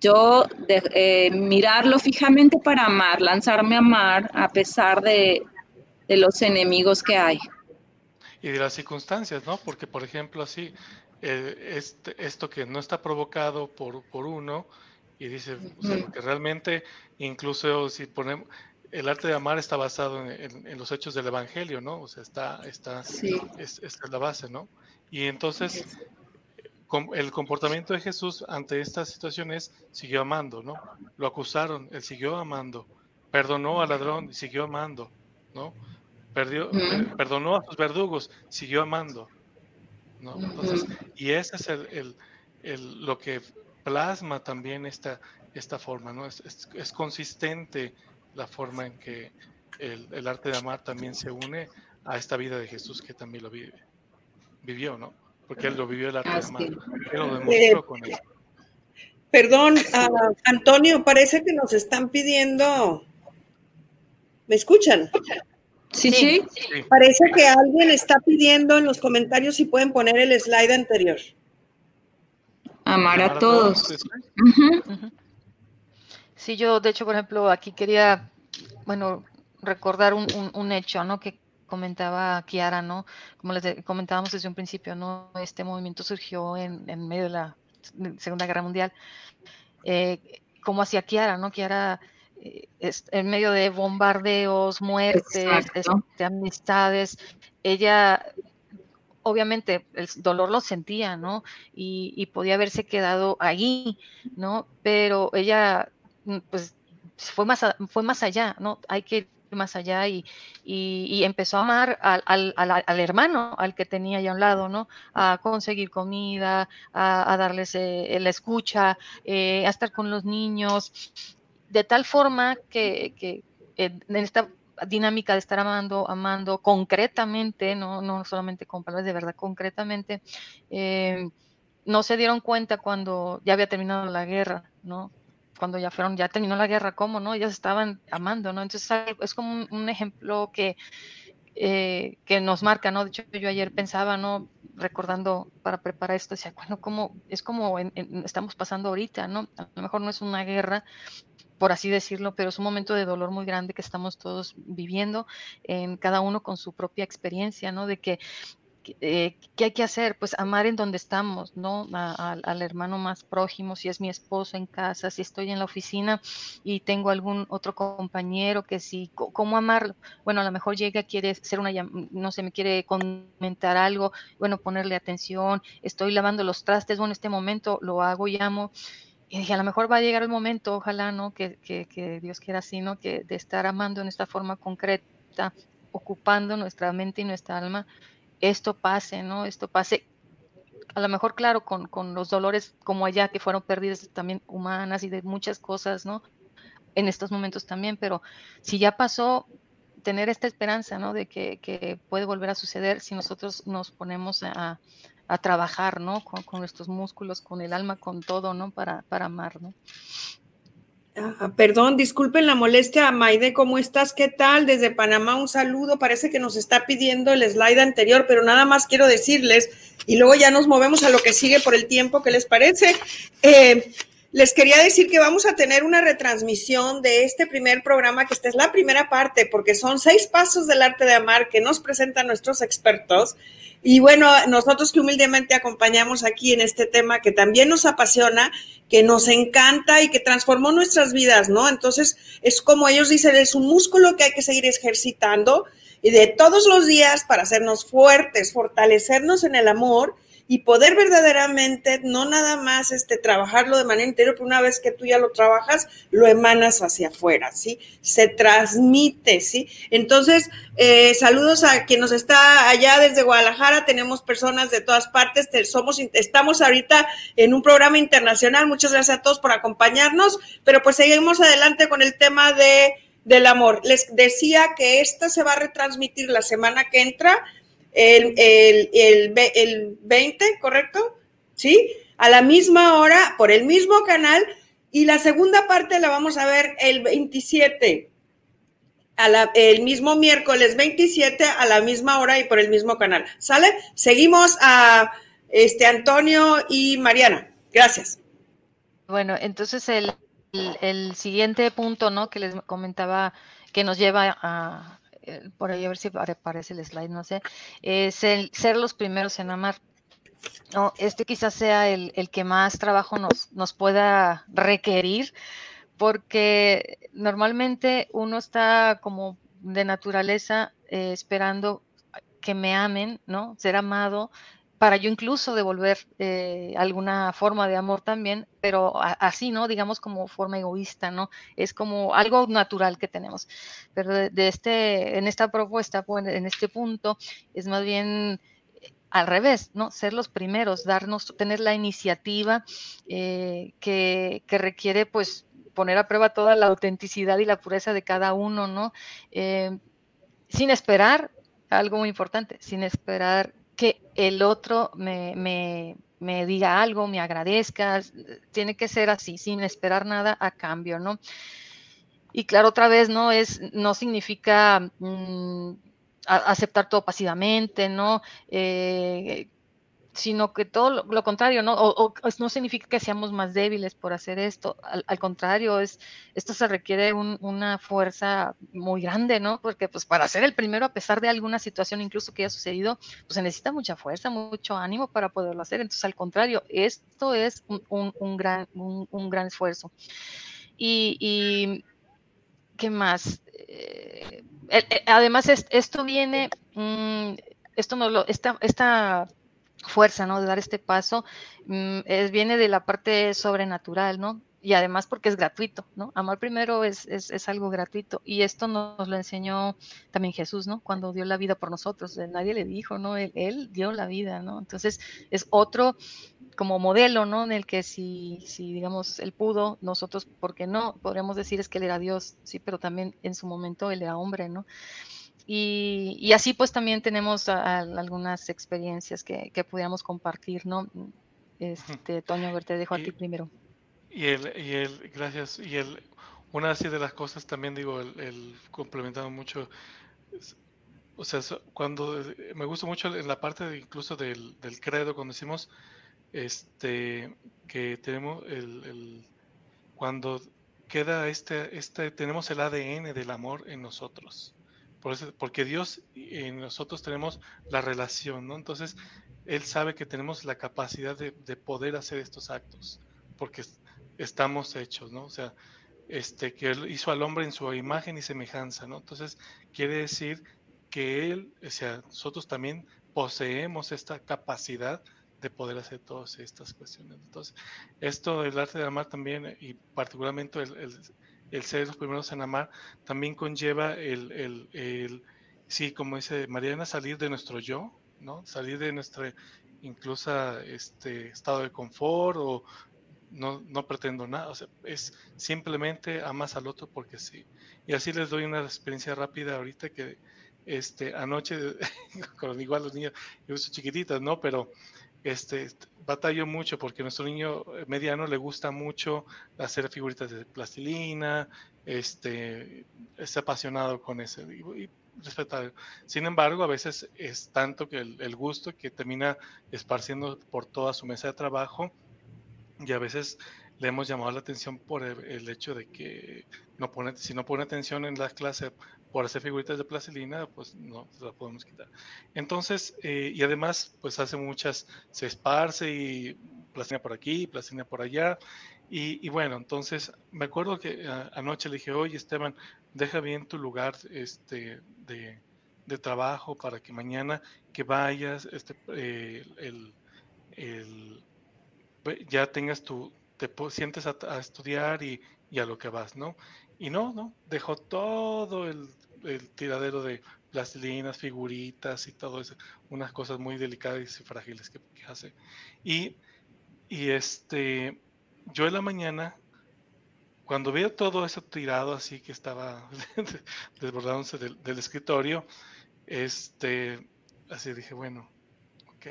Speaker 2: yo eh, mirarlo fijamente para amar, lanzarme a amar a pesar de, los enemigos que hay.
Speaker 3: Y de las circunstancias, ¿no? Porque, por ejemplo, así, eh, este, esto que no está provocado por, por uno, y dice, que realmente, incluso si ponemos, el arte de amar está basado en, los hechos del Evangelio, ¿no? O sea, está, está, es, es, la base, ¿no? Y entonces, el comportamiento de Jesús ante estas situaciones siguió amando, ¿no? Lo acusaron, él siguió amando, perdonó al ladrón y siguió amando, ¿no? Perdió, perdonó a sus verdugos, siguió amando, ¿no? Entonces, y ese es el, el, el, lo que plasma también esta, esta forma, ¿no? Es, es, consistente la forma en que el, el, arte de amar también se une a esta vida de Jesús que también lo vive, vivió, ¿no? Porque él lo vivió el arte de amar, él lo demostró
Speaker 1: eh, con él. Perdón, uh, Antonio, parece que nos están pidiendo. ¿Me escuchan?
Speaker 2: Sí, sí,
Speaker 1: sí. Parece que alguien está pidiendo en los comentarios si pueden poner el slide anterior.
Speaker 2: Amar a todos.
Speaker 4: Sí, yo de hecho, por ejemplo, aquí quería, bueno, recordar un, hecho, ¿no? Que comentaba Kiara, ¿no? Como les comentábamos desde un principio, ¿no? Este movimiento surgió en, medio de la Segunda Guerra Mundial. Eh, como hacía Kiara, ¿no? Kiara, eh, en medio de bombardeos, muertes, este, amistades, ella obviamente el dolor lo sentía, ¿no? Y, podía haberse quedado ahí, ¿no? Pero ella, mm, pues, fue más, fue más allá, ¿no? Hay que ir más allá y, empezó a amar al, hermano, al que tenía ahí a un lado, ¿no? A conseguir comida, a, darles eh, la escucha, eh, a estar con los niños, de tal forma que, que en esta dinámica de estar amando, amando concretamente, no, no solamente con palabras, de verdad, concretamente, eh, no se dieron cuenta cuando ya había terminado la guerra, ¿no? Cuando ya fueron, ya terminó la guerra, ¿cómo, no? Ellas estaban amando, ¿no? Entonces es como un, ejemplo que, eh, que nos marca, ¿no? De hecho, yo ayer pensaba, ¿no? Recordando para preparar esto, decía, bueno, como, es como estamos pasando ahorita, ¿no? A lo mejor no es una guerra, por así decirlo, pero es un momento de dolor muy grande que estamos todos viviendo, en cada uno con su propia experiencia, ¿no? De que eh, ¿qué hay que hacer? Pues amar en donde estamos, ¿no? al hermano más prójimo, si es mi esposo en casa, si estoy en la oficina y tengo algún otro compañero que sí, ¿cómo amarlo? Bueno, a lo mejor llega, quiere ser una, no sé, me quiere comentar algo, bueno, ponerle atención, estoy lavando los trastes, bueno, este momento lo hago y amo y dije, a lo mejor va a llegar el momento, ojalá, ¿no? Que, que, Dios quiera así, ¿no? Que de estar amando en esta forma concreta ocupando nuestra mente y nuestra alma, esto pase, ¿no? Esto pase. A lo mejor, claro, con, con los dolores como allá, que fueron pérdidas también humanas y de muchas cosas, ¿no? En estos momentos también, pero si ya pasó, tener esta esperanza, ¿no? De que, que puede volver a suceder si nosotros nos ponemos a, a trabajar, ¿no? Con, nuestros músculos, con el alma, con todo, ¿no? Para, para amar, ¿no?
Speaker 1: Ah, perdón, disculpen la molestia, Maide, ¿cómo estás? ¿Qué tal? Desde Panamá un saludo, parece que nos está pidiendo el slide anterior, pero nada más quiero decirles, y luego ya nos movemos a lo que sigue por el tiempo, ¿qué les parece? Eh, les quería decir que vamos a tener una retransmisión de este primer programa, que esta es la primera parte, porque son seis pasos del arte de amar que nos presentan nuestros expertos. Y bueno, nosotros que humildemente acompañamos aquí en este tema que también nos apasiona, que nos encanta y que transformó nuestras vidas, ¿no? Entonces, es como ellos dicen, es un músculo que hay que seguir ejercitando y de todos los días para hacernos fuertes, fortalecernos en el amor y poder verdaderamente no nada más este, trabajarlo de manera interior, pero una vez que tú ya lo trabajas, lo emanas hacia afuera, ¿sí? Se transmite, ¿sí? Entonces, eh, saludos a quien nos está allá desde Guadalajara, tenemos personas de todas partes, somos, estamos ahorita en un programa internacional, muchas gracias a todos por acompañarnos, pero pues seguimos adelante con el tema de del amor. Les decía que esta se va a retransmitir la semana que entra el, el, el, 20, ¿correcto? ¿Sí? A la misma hora, por el mismo canal, y la segunda parte la vamos a ver el 27, a la, el mismo miércoles 27 a la misma hora y por el mismo canal. ¿Sale? Seguimos a este Antonio y Mariana. Gracias.
Speaker 4: Bueno, entonces el, el, el siguiente punto, ¿no? Que les comentaba que nos lleva a, por ahí a ver si aparece el slide, no sé, es el ser los primeros en amar. No, este quizás sea el, el que más trabajo nos, nos pueda requerir, porque normalmente uno está como de naturaleza eh, esperando que me amen, ¿no? Ser amado, para yo incluso devolver eh, alguna forma de amor también, pero así, ¿no? Digamos como forma egoísta, ¿no? Es como algo natural que tenemos. Pero de, este, en esta propuesta, pues, en este punto, es más bien eh, al revés, ¿no? Ser los primeros, darnos, tener la iniciativa eh, que, que, requiere, pues, poner a prueba toda la autenticidad y la pureza de cada uno, ¿no? Sin esperar, algo muy importante, sin esperar que el otro me, me, me, diga algo, me agradezca, tiene que ser así, sin esperar nada a cambio, ¿no? Y claro, otra vez, ¿no? Es, no significa mmm, aceptar todo pasivamente, ¿no? Eh, sino que todo lo, contrario, ¿no? O, no significa que seamos más débiles por hacer esto, al, contrario, es, esto se requiere una fuerza muy grande, ¿no? Porque pues para ser el primero, a pesar de alguna situación incluso que haya sucedido, pues se necesita mucha fuerza, mucho ánimo para poderlo hacer, entonces al contrario, esto es un, gran, un, gran esfuerzo. Y, ¿qué más? Eh, eh, además, esto viene, mm, esto no lo, esta, esta fuerza, ¿no? De dar este paso, mm, es, viene de la parte sobrenatural, ¿no? Y además porque es gratuito, ¿no? Amar primero es, es, es, algo gratuito. Y esto nos lo enseñó también Jesús, ¿no? Cuando dio la vida por nosotros. Nadie le dijo, ¿no? Él, él dio la vida, ¿no? Entonces es otro como modelo, ¿no? En el que si, si, digamos, él pudo, nosotros, ¿por qué no? Podríamos decir es que él era Dios, sí, pero también en su momento él era hombre, ¿no? Y, y, así pues también tenemos a, a, algunas experiencias que, que, pudiéramos compartir, ¿no? Este, Toño, te dejo a ti primero.
Speaker 3: Y el, y el, gracias, y el, una así de las cosas también digo, el, el complementando mucho, o sea, cuando me gusta mucho en la parte de, incluso del, del, credo, cuando decimos este, que tenemos el, el, cuando queda este, este, tenemos el ADN del amor en nosotros. Por eso, porque Dios y nosotros tenemos la relación, ¿no? Entonces, Él sabe que tenemos la capacidad de, de poder hacer estos actos, porque estamos hechos, ¿no? O sea, este, que Él hizo al hombre en su imagen y semejanza, ¿no? Entonces, quiere decir que Él, o sea, nosotros también poseemos esta capacidad de poder hacer todas estas cuestiones. Entonces, esto del arte de amar también, y particularmente el, el el ser los primeros en amar, también conlleva el, el, el, sí, como dice Mariana, salir de nuestro yo, ¿no? Salir de nuestra incluso este estado de confort o no, no pretendo nada, o sea, es simplemente amas al otro porque sí. Y así les doy una experiencia rápida ahorita que este, anoche, con igual los niños, yo soy chiquititas, ¿no? Pero este, batallo mucho porque nuestro niño mediano le gusta mucho hacer figuritas de plastilina, este, está apasionado con ese. Y, Sin embargo, a veces es tanto que el, gusto que termina esparciendo por toda su mesa de trabajo y a veces le hemos llamado la atención por el, hecho de que no pone, si no pone atención en la clase por hacer figuritas de plastilina, pues no la podemos quitar. Entonces, eh, y además, pues hace muchas, se esparce y plastilina por aquí, plastilina por allá. Y, bueno, entonces me acuerdo que anoche le dije, oye Esteban, deja bien tu lugar este, de, de trabajo para que mañana que vayas, este, eh, el, el, ya tengas tu, te sientes a, a estudiar y, y, a lo que vas, ¿no? Y no, no, dejó todo el, tiradero de plastilinas, figuritas y todo eso, unas cosas muy delicadas y frágiles que, hace. Y, y, este, yo en la mañana, cuando veo todo eso tirado así que estaba desbordándose del, del, escritorio, este, así dije, bueno, ok,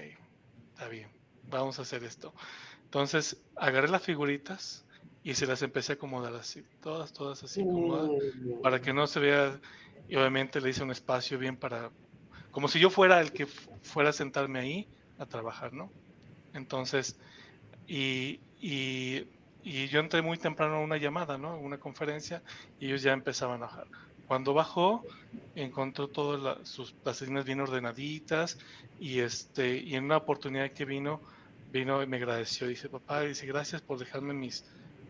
Speaker 3: está bien, vamos a hacer esto. Entonces agarré las figuritas y se las empecé a acomodar así, todas, todas así acomodadas, mm. para que no se vea, y obviamente le hice un espacio bien para, como si yo fuera el que fuera a sentarme ahí a trabajar, ¿no? Entonces, y, y, y yo entré muy temprano a una llamada, ¿no? Una conferencia, y ellos ya empezaban a bajar. Cuando bajó, encontró todas sus plastilinas bien ordenaditas, y, este, y en una oportunidad que vino, vino y me agradeció. Dice, papá, dice, gracias por dejarme mis,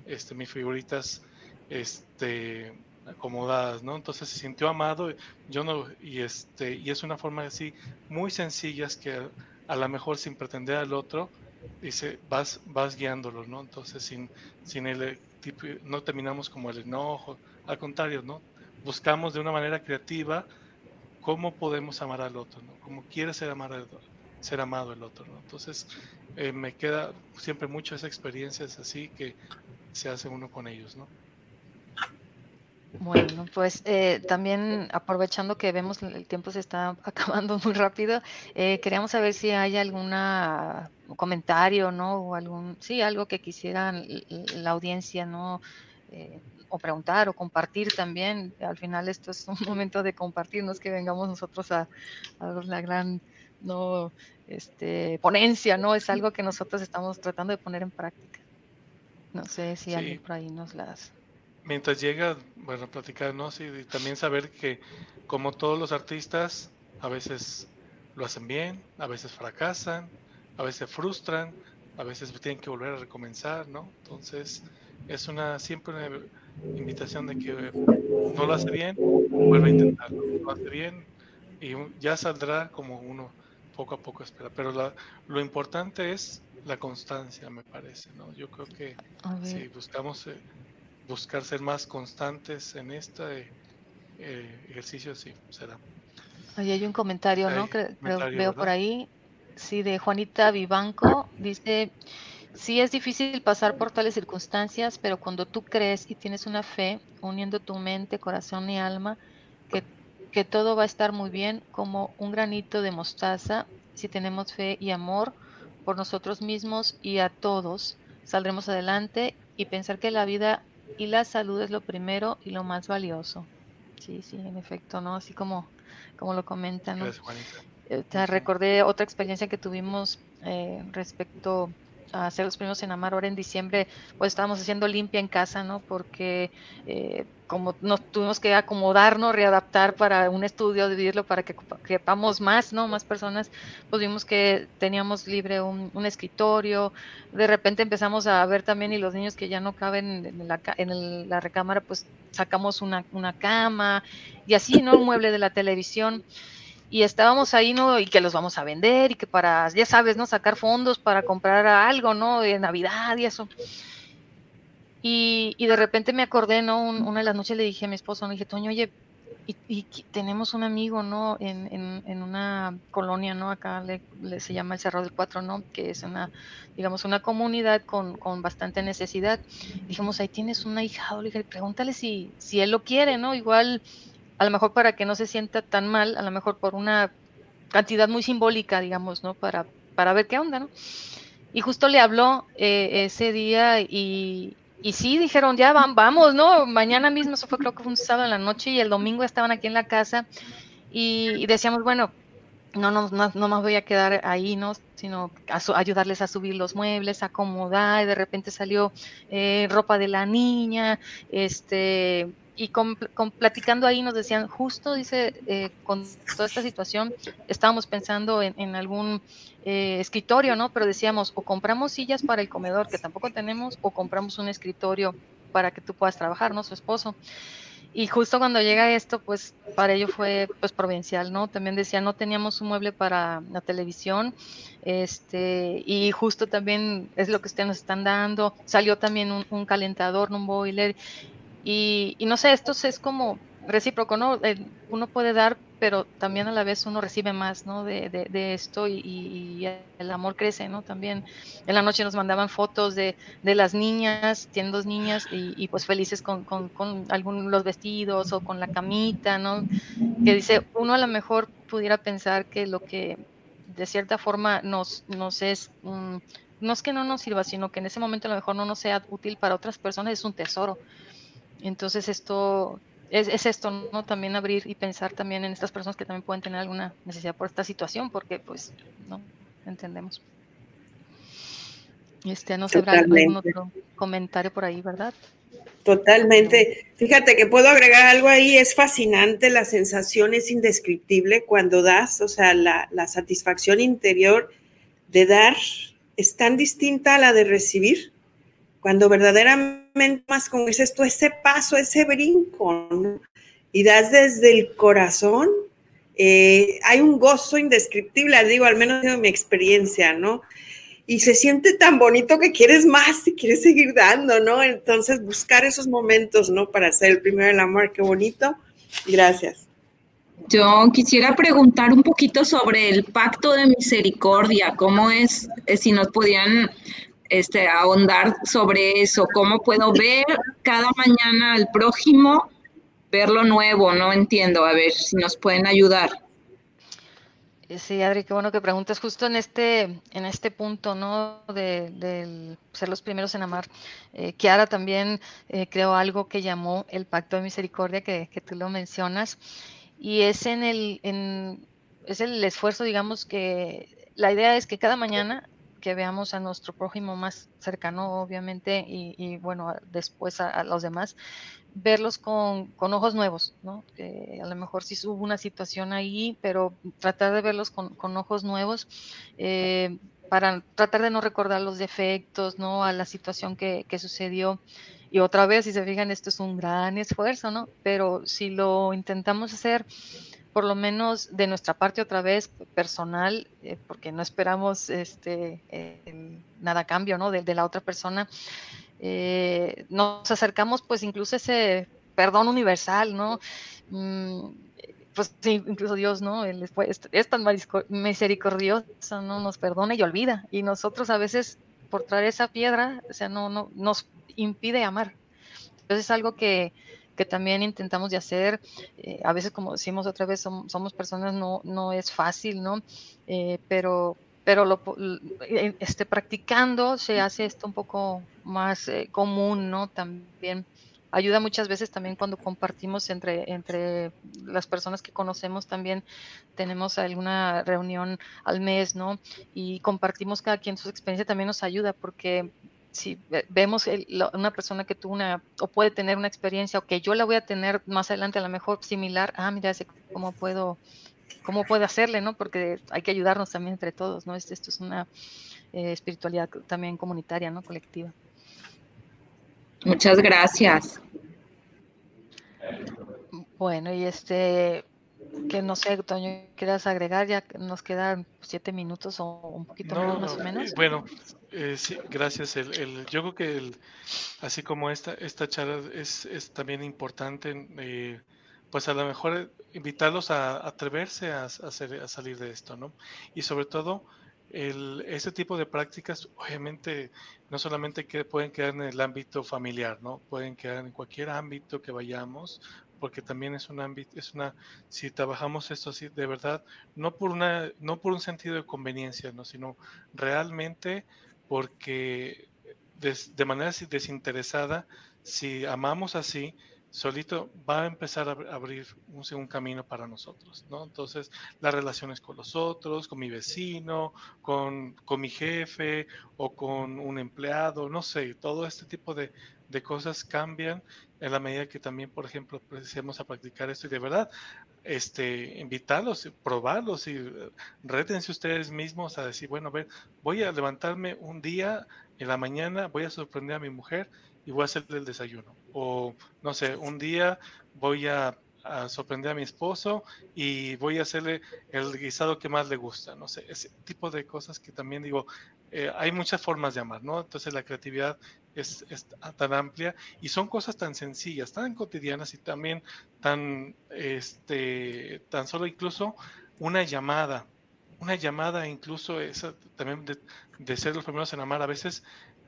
Speaker 3: este, mis figuritas este, acomodadas, ¿no? Entonces se sintió amado, yo no, y este, y es una forma así muy sencillas que a, lo mejor sin pretender al otro, dice, vas, vas guiándolo, ¿no? Entonces sin, sin el tipo, no terminamos como el enojo, al contrario, ¿no? Buscamos de una manera creativa cómo podemos amar al otro, ¿no? Cómo quiere ser el otro ser amado el otro, ¿no? Entonces, eh, me queda siempre muchas experiencias así que se hace uno con ellos, ¿no?
Speaker 4: Bueno, pues eh, también aprovechando que vemos el tiempo se está acabando muy rápido, eh, queríamos saber si hay alguna comentario, ¿no? O algún, sí, algo que quisieran la audiencia, ¿no? o preguntar o compartir también. Al final esto es un momento de compartir, no es que vengamos nosotros a, a la gran no este, ponencia, ¿no? Es algo que nosotros estamos tratando de poner en práctica. No sé si alguien por ahí nos las...
Speaker 3: Mientras llega, bueno, platicar, ¿no? Sí, y también saber que como todos los artistas, a veces lo hacen bien, a veces fracasan, a veces frustran, a veces tienen que volver a recomenzar, ¿no? Entonces, es una siempre una invitación de que no lo hace bien, vuelve a intentarlo, lo hace bien y ya saldrá como uno poco a poco espera. Pero lo importante es la constancia, me parece, ¿no? Yo creo que si buscamos eh, buscar ser más constantes en este eh, ejercicio, sí, será.
Speaker 4: Oye, hay un comentario, ¿no? Que veo por ahí, sí, de Juanita Vivanco, dice, sí es difícil pasar por tales circunstancias, pero cuando tú crees y tienes una fe, uniendo tu mente, corazón y alma, que todo va a estar muy bien como un granito de mostaza si tenemos fe y amor por nosotros mismos y a todos. Saldremos adelante y pensar que la vida y la salud es lo primero y lo más valioso. Sí, sí, en efecto, ¿no? Así como, como lo comentan. ¿no? Eh, te recordé otra experiencia que tuvimos eh, respecto a hacer los primeros en Amar ahora en diciembre, pues estábamos haciendo limpia en casa, ¿no? Porque eh, como nos tuvimos que acomodarnos, readaptar para un estudio, dividirlo para que quepamos más, ¿no? Más personas, pues vimos que teníamos libre un, escritorio, de repente empezamos a ver también y los niños que ya no caben en la, en la recámara, pues sacamos una, una cama y así, ¿no? Un mueble de la televisión y estábamos ahí, ¿no? Y que los vamos a vender y que para, ya sabes, ¿no? Sacar fondos para comprar algo, ¿no? De Navidad y eso. Y, y de repente me acordé, ¿no? una de las noches le dije a mi esposo, le dije, Toño, oye, y, tenemos un amigo, ¿no? En, en, una colonia, ¿no? Acá le, se llama el Cerro del Cuatro, ¿no? Que es una, digamos, una comunidad con, con bastante necesidad. Dijimos, ahí tienes una hija, le dije, pregúntale si, si él lo quiere, ¿no? Igual, a lo mejor para que no se sienta tan mal, a lo mejor por una cantidad muy simbólica, digamos, ¿no? Para, para ver qué onda, ¿no? Y justo le habló eh, ese día y, y sí, dijeron, ya vamos, ¿no? Mañana mismo, eso fue creo que fue un sábado en la noche y el domingo estaban aquí en la casa y, decíamos, bueno, no, no, no, más voy a quedar ahí, ¿no? Sino ayudarles a subir los muebles, acomodar, y de repente salió eh, ropa de la niña, este, y con, platicando ahí nos decían, justo dice, eh, con toda esta situación, estábamos pensando en, algún eh, escritorio, ¿no? Pero decíamos, o compramos sillas para el comedor, que tampoco tenemos, o compramos un escritorio para que tú puedas trabajar, ¿no? Su esposo. Y justo cuando llega esto, pues para ello fue pues provincial, ¿no? También decía, no teníamos un mueble para la televisión, este, y justo también es lo que ustedes nos están dando. Salió también un, un calentador, un boiler, y, no sé, esto es como recíproco, ¿no? uno puede dar, pero también a la vez uno recibe más, ¿no? De, de, esto y, el amor crece, ¿no? También en la noche nos mandaban fotos de, de las niñas, tienen dos niñas y, pues felices con, con, con algunos los vestidos o con la camita, ¿no? Que dice, uno a lo mejor pudiera pensar que lo que de cierta forma nos, nos es... no es que no nos sirva, sino que en ese momento a lo mejor no nos sea útil para otras personas, es un tesoro. Entonces esto es, esto, ¿no? También abrir y pensar también en estas personas que también pueden tener alguna necesidad por esta situación, porque pues no entendemos. Este, no sé, algún otro comentario por ahí, ¿verdad?
Speaker 1: Totalmente. Fíjate que puedo agregar algo ahí, es fascinante, la sensación es indescriptible cuando das, o sea, la, la satisfacción interior de dar es tan distinta a la de recibir cuando verdaderamente más como dices tú, ese paso, ese brinco, y das desde el corazón, eh, hay un gozo indescriptible, digo, al menos en mi experiencia, ¿no? Y se siente tan bonito que quieres más y quieres seguir dando, ¿no? Entonces, buscar esos momentos, ¿no? Para hacer el primero el amor, qué bonito. Gracias.
Speaker 2: Yo quisiera preguntar un poquito sobre el pacto de misericordia, cómo es, eh, si nos podían este, ahondar sobre eso, cómo puedo ver cada mañana al prójimo, ver lo nuevo, no entiendo, a ver si nos pueden ayudar.
Speaker 4: Eh, sí, Adri, qué bueno que preguntas justo en este, en este punto, ¿no? De, ser los primeros en amar. Eh, Kiara también eh, creó algo que llamó el Pacto de Misericordia, que, que tú lo mencionas, y es en el, en, es el esfuerzo, digamos, que la idea es que cada mañana que veamos a nuestro prójimo más cercano, obviamente, y, bueno, después a, los demás, verlos con, ojos nuevos, ¿no? a lo mejor sí hubo una situación ahí, pero tratar de verlos con, ojos nuevos. Eh, para tratar de no recordar los defectos, ¿no? A la situación que, que, sucedió. Y otra vez, si se fijan, esto es un gran esfuerzo, ¿no? Pero si lo intentamos hacer por lo menos de nuestra parte otra vez personal, eh, porque no esperamos este, nada a cambio ¿no? de, la otra persona, eh, nos acercamos pues incluso ese perdón universal, ¿no? Mm, pues sí, incluso Dios, ¿no? Él es, tan misericordioso, ¿no? Nos perdona y olvida. Y nosotros a veces, por traer esa piedra, o sea, no, no, nos impide amar. Entonces es algo que, que también intentamos de hacer. Eh, a veces, como decimos otra vez, somos, personas, no, no es fácil, ¿no? Eh, pero pero lo, eh, este, practicando se hace esto un poco más común, ¿no? También ayuda muchas veces también cuando compartimos entre, entre las personas que conocemos, también tenemos alguna reunión al mes, ¿no? Y compartimos cada quien su experiencia, también nos ayuda porque si vemos una persona que tuvo una o puede tener una experiencia o que yo la voy a tener más adelante a lo mejor similar, ah, mira, cómo puedo cómo puedo hacerle, ¿no? Porque hay que ayudarnos también entre todos, ¿no? Esto, esto es una eh, espiritualidad también comunitaria, ¿no? Colectiva.
Speaker 2: Muchas gracias.
Speaker 4: Bueno, y este, que no sé, Toño, ¿quieras agregar? Ya nos quedan siete minutos o un poquito más o menos.
Speaker 3: Bueno, eh, sí, gracias. El, yo creo que el, así como esta, esta charla es, es también importante, eh, pues a lo mejor invitarlos a, atreverse a, hacer, a salir de esto, ¿no? Y sobre todo, el, ese tipo de prácticas, obviamente, no solamente que pueden quedar en el ámbito familiar, ¿no? Pueden quedar en cualquier ámbito que vayamos, porque también es un ámbito, es una, si trabajamos esto así, de verdad, no por una, no por un sentido de conveniencia, ¿no? Sino realmente porque de manera desinteresada, si amamos así, solito va a empezar a abrir un, camino para nosotros, ¿no? Entonces, las relaciones con los otros, con mi vecino, con, con mi jefe o con un empleado, no sé, todo este tipo de, de cosas cambian en la medida que también, por ejemplo, empecemos a practicar esto y de verdad, este, invitarlos, probarlos y rétense ustedes mismos a decir, bueno, a ver, voy a levantarme un día en la mañana, voy a sorprender a mi mujer y voy a hacerle el desayuno. O, no sé, un día voy a, sorprender a mi esposo y voy a hacerle el guisado que más le gusta. No sé, ese tipo de cosas que también digo, eh, hay muchas formas de amar, ¿no? Entonces la creatividad es, tan amplia y son cosas tan sencillas, tan cotidianas y también tan, este, tan solo incluso una llamada, una llamada incluso esa, también de, de, ser los primeros en amar a veces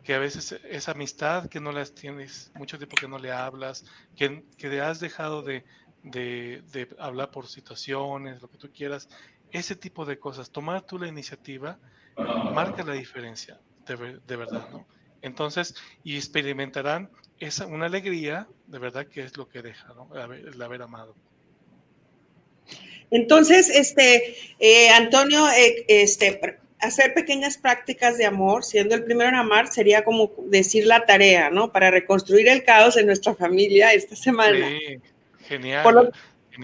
Speaker 3: que a veces esa amistad que no las tienes, mucho tiempo que no le hablas, que, que has dejado de, de, de, hablar por situaciones, lo que tú quieras, ese tipo de cosas, tomar tú la iniciativa marca la diferencia, de, de verdad, ¿no? Entonces, y experimentarán esa, una alegría, de verdad, que es lo que deja, ¿no? el, haber, amado.
Speaker 1: Entonces, este, eh, Antonio, eh, este, hacer pequeñas prácticas de amor, siendo el primero en amar, sería como decir la tarea, ¿no? Para reconstruir el caos en nuestra familia esta semana.
Speaker 3: Sí, genial.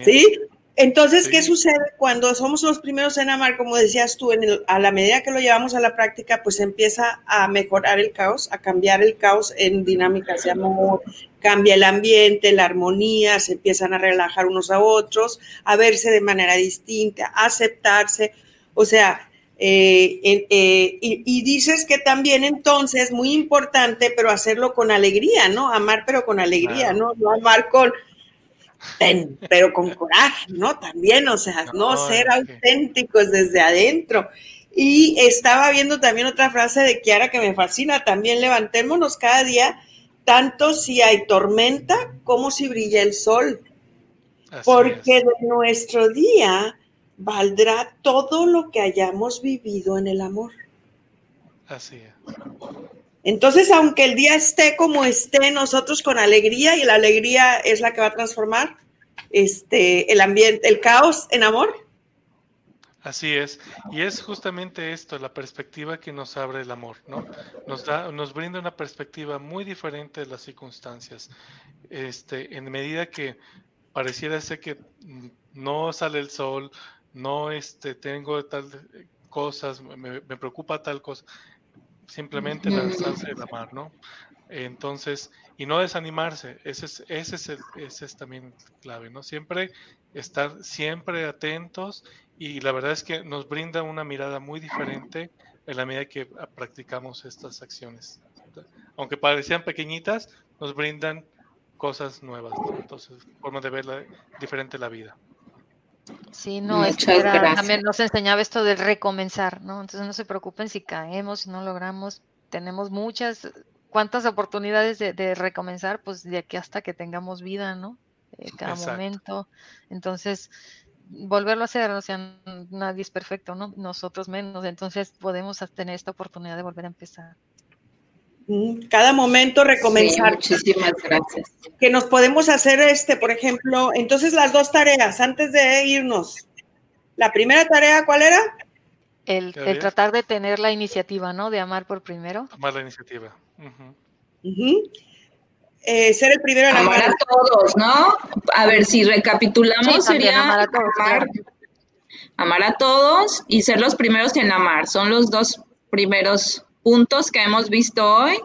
Speaker 1: Sí, entonces, ¿qué sucede cuando somos los primeros en amar? Como decías tú, a la medida que lo llevamos a la práctica, pues empieza a mejorar el caos, a cambiar el caos en dinámicas de amor, cambia el ambiente, la armonía, se empiezan a relajar unos a otros, a verse de manera distinta, a aceptarse. O sea, eh, eh, y, dices que también entonces, muy importante, pero hacerlo con alegría, ¿no? Amar, pero con alegría, ¿no? No amar con, pero con coraje, ¿no? También, o sea, no, ser auténticos desde adentro. Y estaba viendo también otra frase de Kiara que me fascina, también levantémonos cada día, tanto si hay tormenta como si brilla el sol. porque de nuestro día valdrá todo lo que hayamos vivido en el amor.
Speaker 3: Así es.
Speaker 1: Entonces, aunque el día esté como esté, nosotros con alegría, y la alegría es la que va a transformar este, el ambiente, el caos en amor.
Speaker 3: Así es, y es justamente esto, la perspectiva que nos abre el amor, ¿no? Nos da, nos brinda una perspectiva muy diferente de las circunstancias. Este, en medida que pareciera ser que no sale el sol, no este, tengo tal cosas, me, preocupa tal cosa, simplemente lanzarse de la mar, ¿no? Entonces, y no desanimarse, ese es, ese es, el, ese es también clave, ¿no? Siempre estar siempre atentos y la verdad es que nos brinda una mirada muy diferente en la medida que practicamos estas acciones. Aunque parecían pequeñitas, nos brindan cosas nuevas, ¿no? entonces forma de ver diferente la vida.
Speaker 4: Sí, no, es que también nos enseñaba esto de recomenzar, ¿no? Entonces no se preocupen si caemos, si no logramos, tenemos muchas, cuántas oportunidades de, recomenzar, pues de aquí hasta que tengamos vida, ¿no? Eh, cada momento. Entonces, volverlo a hacer, o sea, nadie es perfecto, ¿no? Nosotros menos, entonces podemos tener esta oportunidad de volver a empezar.
Speaker 1: Cada momento recomenzar.
Speaker 2: muchísimas gracias.
Speaker 1: Que nos podemos hacer este, por ejemplo, entonces las dos tareas antes de irnos. La primera tarea, ¿cuál era?
Speaker 4: El, tratar de tener la iniciativa, ¿no? De amar por primero.
Speaker 3: Amar la iniciativa.
Speaker 1: Eh, ser el primero en
Speaker 2: amar. Amar a todos, ¿no? A ver, si recapitulamos, sería amar a todos. amar a todos y ser los primeros en amar. Son los dos primeros puntos que hemos visto hoy.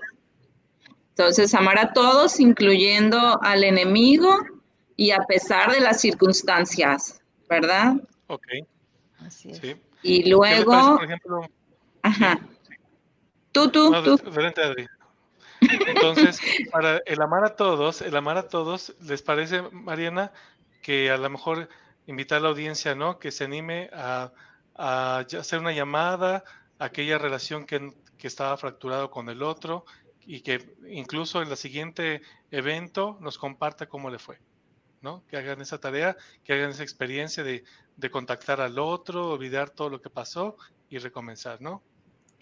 Speaker 2: Entonces, amar a todos, incluyendo al enemigo y a pesar de las circunstancias, ¿verdad?
Speaker 3: Ok. Así
Speaker 2: es. Y luego... por ejemplo, Ajá. Tú, tú, tú.
Speaker 3: Entonces, para el amar a todos, el amar a todos, ¿les parece, Mariana, que a lo mejor invitar a la audiencia, ¿no? Que se anime a, hacer una llamada a aquella relación que, que estaba fracturado con el otro y que incluso en el siguiente evento nos comparta cómo le fue, ¿no? Que hagan esa tarea, que hagan esa experiencia de, de contactar al otro, olvidar todo lo que pasó y recomenzar, ¿no?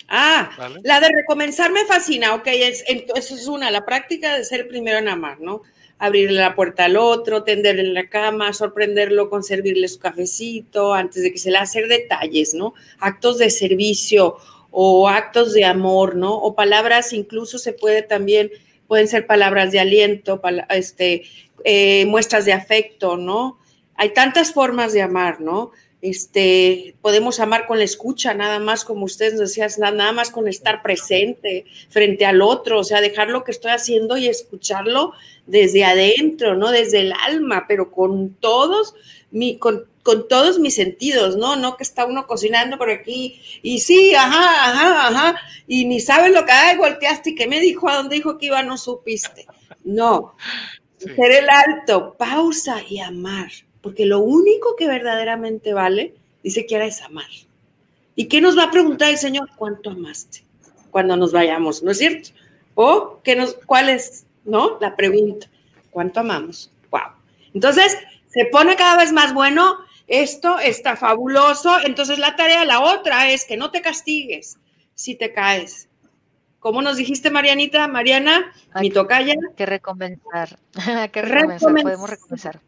Speaker 1: Ah, la de recomenzar me fascina, ok, es, eso es una, la práctica de ser primero en amar, ¿no? Abrirle la puerta al otro, tenderle en la cama, sorprenderlo con servirle su cafecito, antes de que se le hacer detalles, ¿no? Actos de servicio o actos de amor, ¿no? O palabras, incluso se puede también, pueden ser palabras de aliento, este, eh, muestras de afecto, ¿no? Hay tantas formas de amar, ¿no? Este, podemos amar con la escucha, nada más, como ustedes decían, nada más con estar presente frente al otro, o sea, dejar lo que estoy haciendo y escucharlo desde adentro, ¿no? Desde el alma, pero con todos, mi, con, con todos mis sentidos, ¿no? No que está uno cocinando por aquí y sí, ajá, ajá, ajá, y ni sabes lo que hay, volteaste y que me dijo, a dónde dijo que iba, no supiste. No, ser el alto, pausa y amar porque lo único que verdaderamente vale, dice que ahora es amar. ¿Y qué nos va a preguntar el Señor? ¿Cuánto amaste? Cuando nos vayamos, ¿no es cierto? O ¿qué nos, ¿cuál es, no? La pregunta, ¿cuánto amamos? Wow. Entonces, se pone cada vez más bueno, esto está fabuloso, entonces la tarea, la otra es que no te castigues si te caes. ¿Cómo nos dijiste, Marianita? Mariana, mi tocaya.
Speaker 4: Que recompensar. que recompensar. Podemos recompensar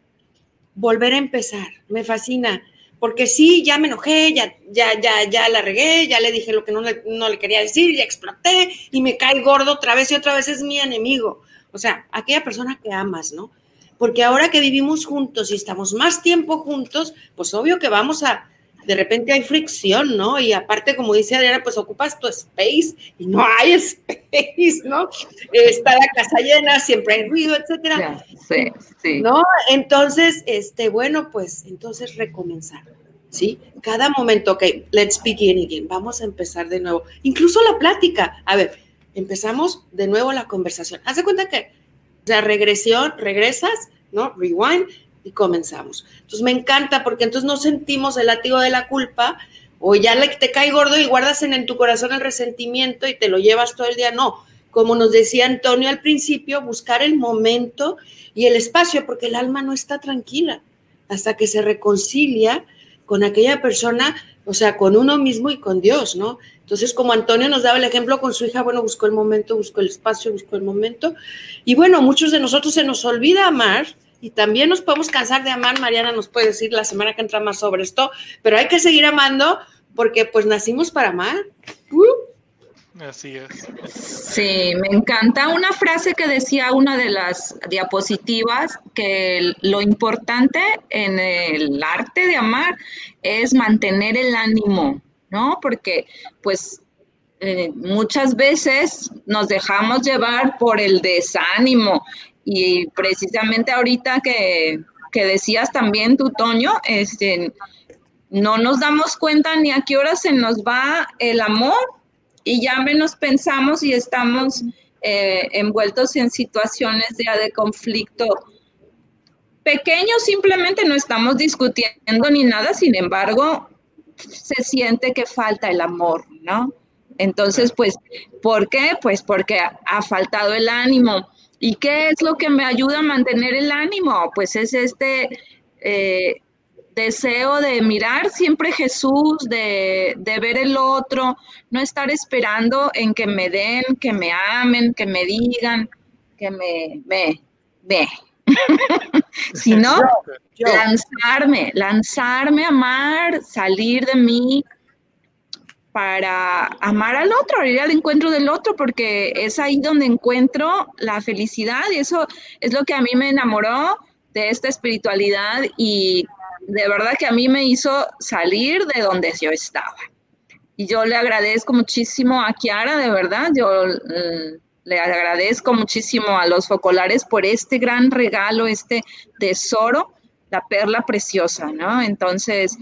Speaker 1: volver a empezar. Me fascina. Porque sí, ya me enojé, ya, ya, ya, ya la regué, ya le dije lo que no le, no le quería decir, ya exploté y me cae gordo otra vez y otra vez es mi enemigo. O sea, aquella persona que amas, ¿no? Porque ahora que vivimos juntos y estamos más tiempo juntos, pues obvio que vamos a, de repente hay fricción, ¿no? Y aparte, como dice Adriana, pues ocupas tu space y no hay space, ¿no? Está la casa llena, siempre hay ruido, etcétera.
Speaker 2: Sí, sí.
Speaker 1: ¿No? Entonces, este, bueno, pues entonces recomenzar, ¿sí? Cada momento, ok, let's begin again, vamos a empezar de nuevo. Incluso la plática, a ver, empezamos de nuevo la conversación. Haz de cuenta que, la regresión, regresas, ¿no? Rewind, y comenzamos. Entonces me encanta porque entonces no sentimos el látigo de la culpa o ya te cae gordo y guardas en tu corazón el resentimiento y te lo llevas todo el día. No, como nos decía Antonio al principio, buscar el momento y el espacio porque el alma no está tranquila hasta que se reconcilia con aquella persona, o sea, con uno mismo y con Dios, ¿no? Entonces, como Antonio nos daba el ejemplo con su hija, bueno, buscó el momento, buscó el espacio, buscó el momento. Y bueno, muchos de nosotros se nos olvida amar y también nos podemos cansar de amar. Mariana nos puede decir la semana que entra más sobre esto, pero hay que seguir amando porque pues nacimos para amar. Uh.
Speaker 3: Así es.
Speaker 2: Sí, me encanta una frase que decía una de las diapositivas, que lo importante en el arte de amar es mantener el ánimo, ¿no? Porque pues eh, muchas veces nos dejamos llevar por el desánimo y precisamente ahorita que, decías también tú, Toño, este, no nos damos cuenta ni a qué hora se nos va el amor y ya menos pensamos y estamos eh, envueltos en situaciones ya de conflicto pequeños, simplemente no estamos discutiendo ni nada, sin embargo, se siente que falta el amor, ¿no? Entonces, pues, ¿por qué? Pues porque ha faltado el ánimo. ¿Y qué es lo que me ayuda a mantener el ánimo? Pues es este eh, deseo de mirar siempre Jesús, de, ver el otro, no estar esperando en que me den, que me amen, que me digan, que me, me, me. sino lanzarme, lanzarme a amar, salir de mí, para amar al otro, ir al encuentro del otro, porque es ahí donde encuentro la felicidad y eso es lo que a mí me enamoró de esta espiritualidad y de verdad que a mí me hizo salir de donde yo estaba. Y yo le agradezco muchísimo a Kiara, de verdad, yo mm, le agradezco muchísimo a los focolares por este gran regalo, este tesoro, la perla preciosa, ¿no? Entonces,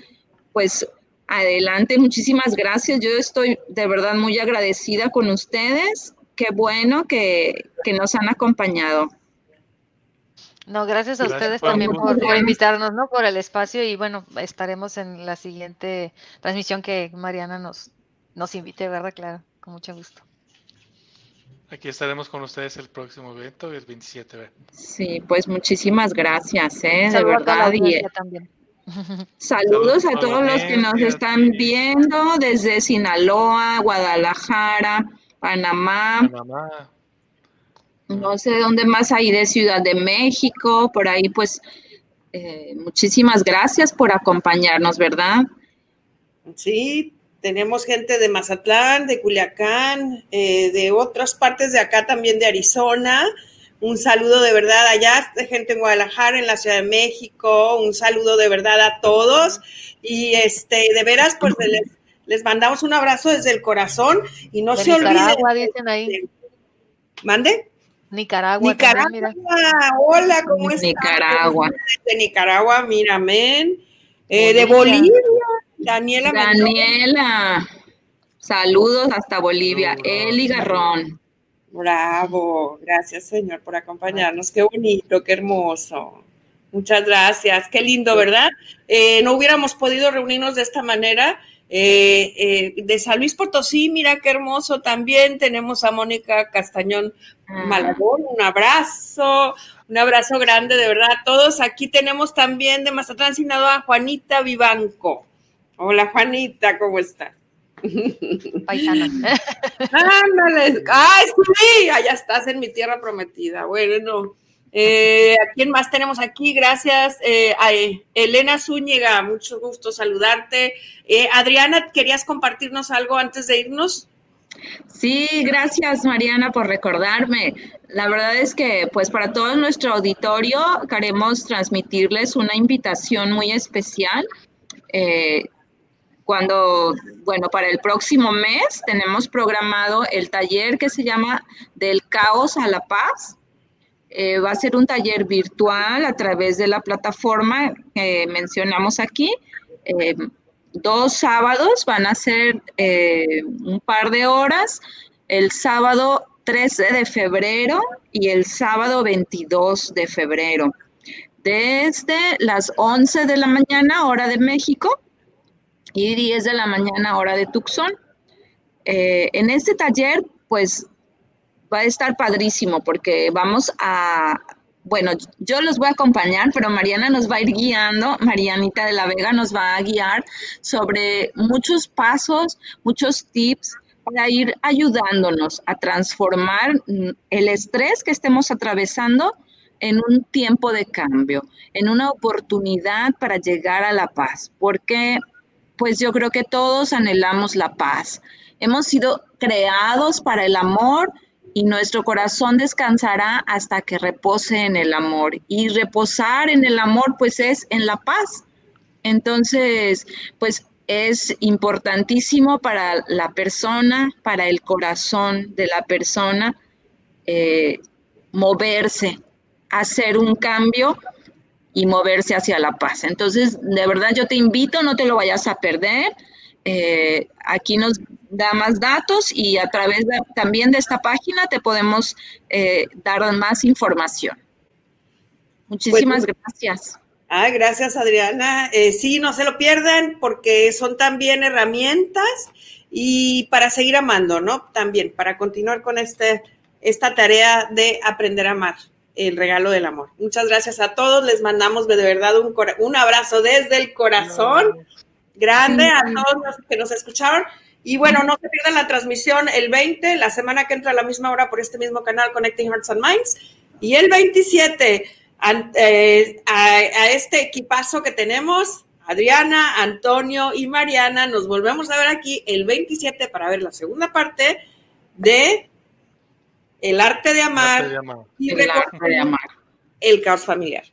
Speaker 2: pues Adelante, muchísimas gracias. Yo estoy de verdad muy agradecida con ustedes. Qué bueno que, nos han acompañado.
Speaker 4: No, gracias a ustedes también por, invitarnos, ¿no? Por el espacio y bueno, estaremos en la siguiente transmisión que Mariana nos, nos invite, ¿verdad? Claro, con mucho gusto.
Speaker 3: Aquí estaremos con ustedes el próximo evento, el 27. ¿verdad?
Speaker 2: Sí, pues muchísimas gracias, ¿eh? De verdad. Y, también. Saludos a todos los que nos están viendo desde Sinaloa, Guadalajara, Panamá. Panamá no sé dónde más hay de Ciudad de México, por ahí pues eh, muchísimas gracias por acompañarnos, ¿verdad?
Speaker 1: Sí, tenemos gente de Mazatlán, de Culiacán, eh, de otras partes de acá también de Arizona. Un saludo de verdad allá, de gente en Guadalajara, en la Ciudad de México. Un saludo de verdad a todos. Y este, de veras, pues les, mandamos un abrazo desde el corazón y no se olviden. dicen ahí. ¿Mande?
Speaker 4: Nicaragua.
Speaker 1: Nicaragua, hola, ¿cómo estás?
Speaker 2: Nicaragua.
Speaker 1: De Nicaragua, mira, amén. Eh, de Bolivia, Daniela.
Speaker 2: Daniela, saludos hasta Bolivia. Eli Garrón.
Speaker 1: Bravo, gracias Señor por acompañarnos. Qué bonito, qué hermoso. Muchas gracias, qué lindo, ¿verdad? Eh, no hubiéramos podido reunirnos de esta manera eh, eh, de San Luis Potosí, mira qué hermoso también. Tenemos a Mónica Castañón ah. Malagón, un abrazo, un abrazo grande de verdad a todos. Aquí tenemos también de Mazatlán, Sinaloa, Juanita Vivanco. Hola Juanita, ¿cómo estás?
Speaker 4: Paisana.
Speaker 1: Ándale, ay, sí, allá estás en mi tierra prometida. Bueno, eh, ¿A quién más tenemos aquí? Gracias eh, a eh, Elena Zúñiga, mucho gusto saludarte. Adriana, ¿querías compartirnos algo antes de irnos?
Speaker 2: Sí, gracias Mariana por recordarme. La verdad es que pues para todo nuestro auditorio queremos transmitirles una invitación muy especial. Cuando, bueno, para el próximo mes tenemos programado el taller que se llama Del caos a la paz. Eh, va a ser un taller virtual a través de la plataforma que mencionamos aquí. Eh, dos sábados van a ser eh, un par de horas, el sábado 13 de febrero y el sábado 22 de febrero, desde las 11 de la mañana hora de México y 10 de la mañana hora de Tucson. en este taller, pues va a estar padrísimo porque vamos a, bueno, yo los voy a acompañar, pero Mariana nos va a ir guiando, Marianita de la Vega nos va a guiar sobre muchos pasos, muchos tips para ir ayudándonos a transformar el estrés que estemos atravesando en un tiempo de cambio, en una oportunidad para llegar a la paz, porque pues yo creo que todos anhelamos la paz. Hemos sido creados para el amor, y nuestro corazón descansará hasta que repose en el amor. Y reposar en el amor, pues es en la paz. Entonces, pues es importantísimo para la persona, para el corazón de la persona, eh, moverse, hacer un cambio y moverse hacia la paz. Entonces, de verdad yo te invito, no te lo vayas a perder. Eh, aquí nos da más datos y a través también de esta página te podemos eh, dar más información. Muchísimas gracias.
Speaker 1: Ay, gracias Adriana. Eh, sí, no se lo pierdan porque son también herramientas y para seguir amando, ¿no? También para continuar con este, esta tarea de aprender a amar, el regalo del amor. Muchas gracias a todos. Les mandamos de verdad un, un abrazo desde el corazón grande a todos los que nos escucharon. Y bueno, no se pierdan la transmisión el 20, la semana que entra a la misma hora por este mismo canal, Connecting Hearts and Minds. Y el 27, eh, a, este equipazo que tenemos, Adriana, Antonio y Mariana, nos volvemos a ver aquí el 27 para ver la segunda parte de El arte de amar,
Speaker 2: y el arte de amar.
Speaker 1: El caos familiar.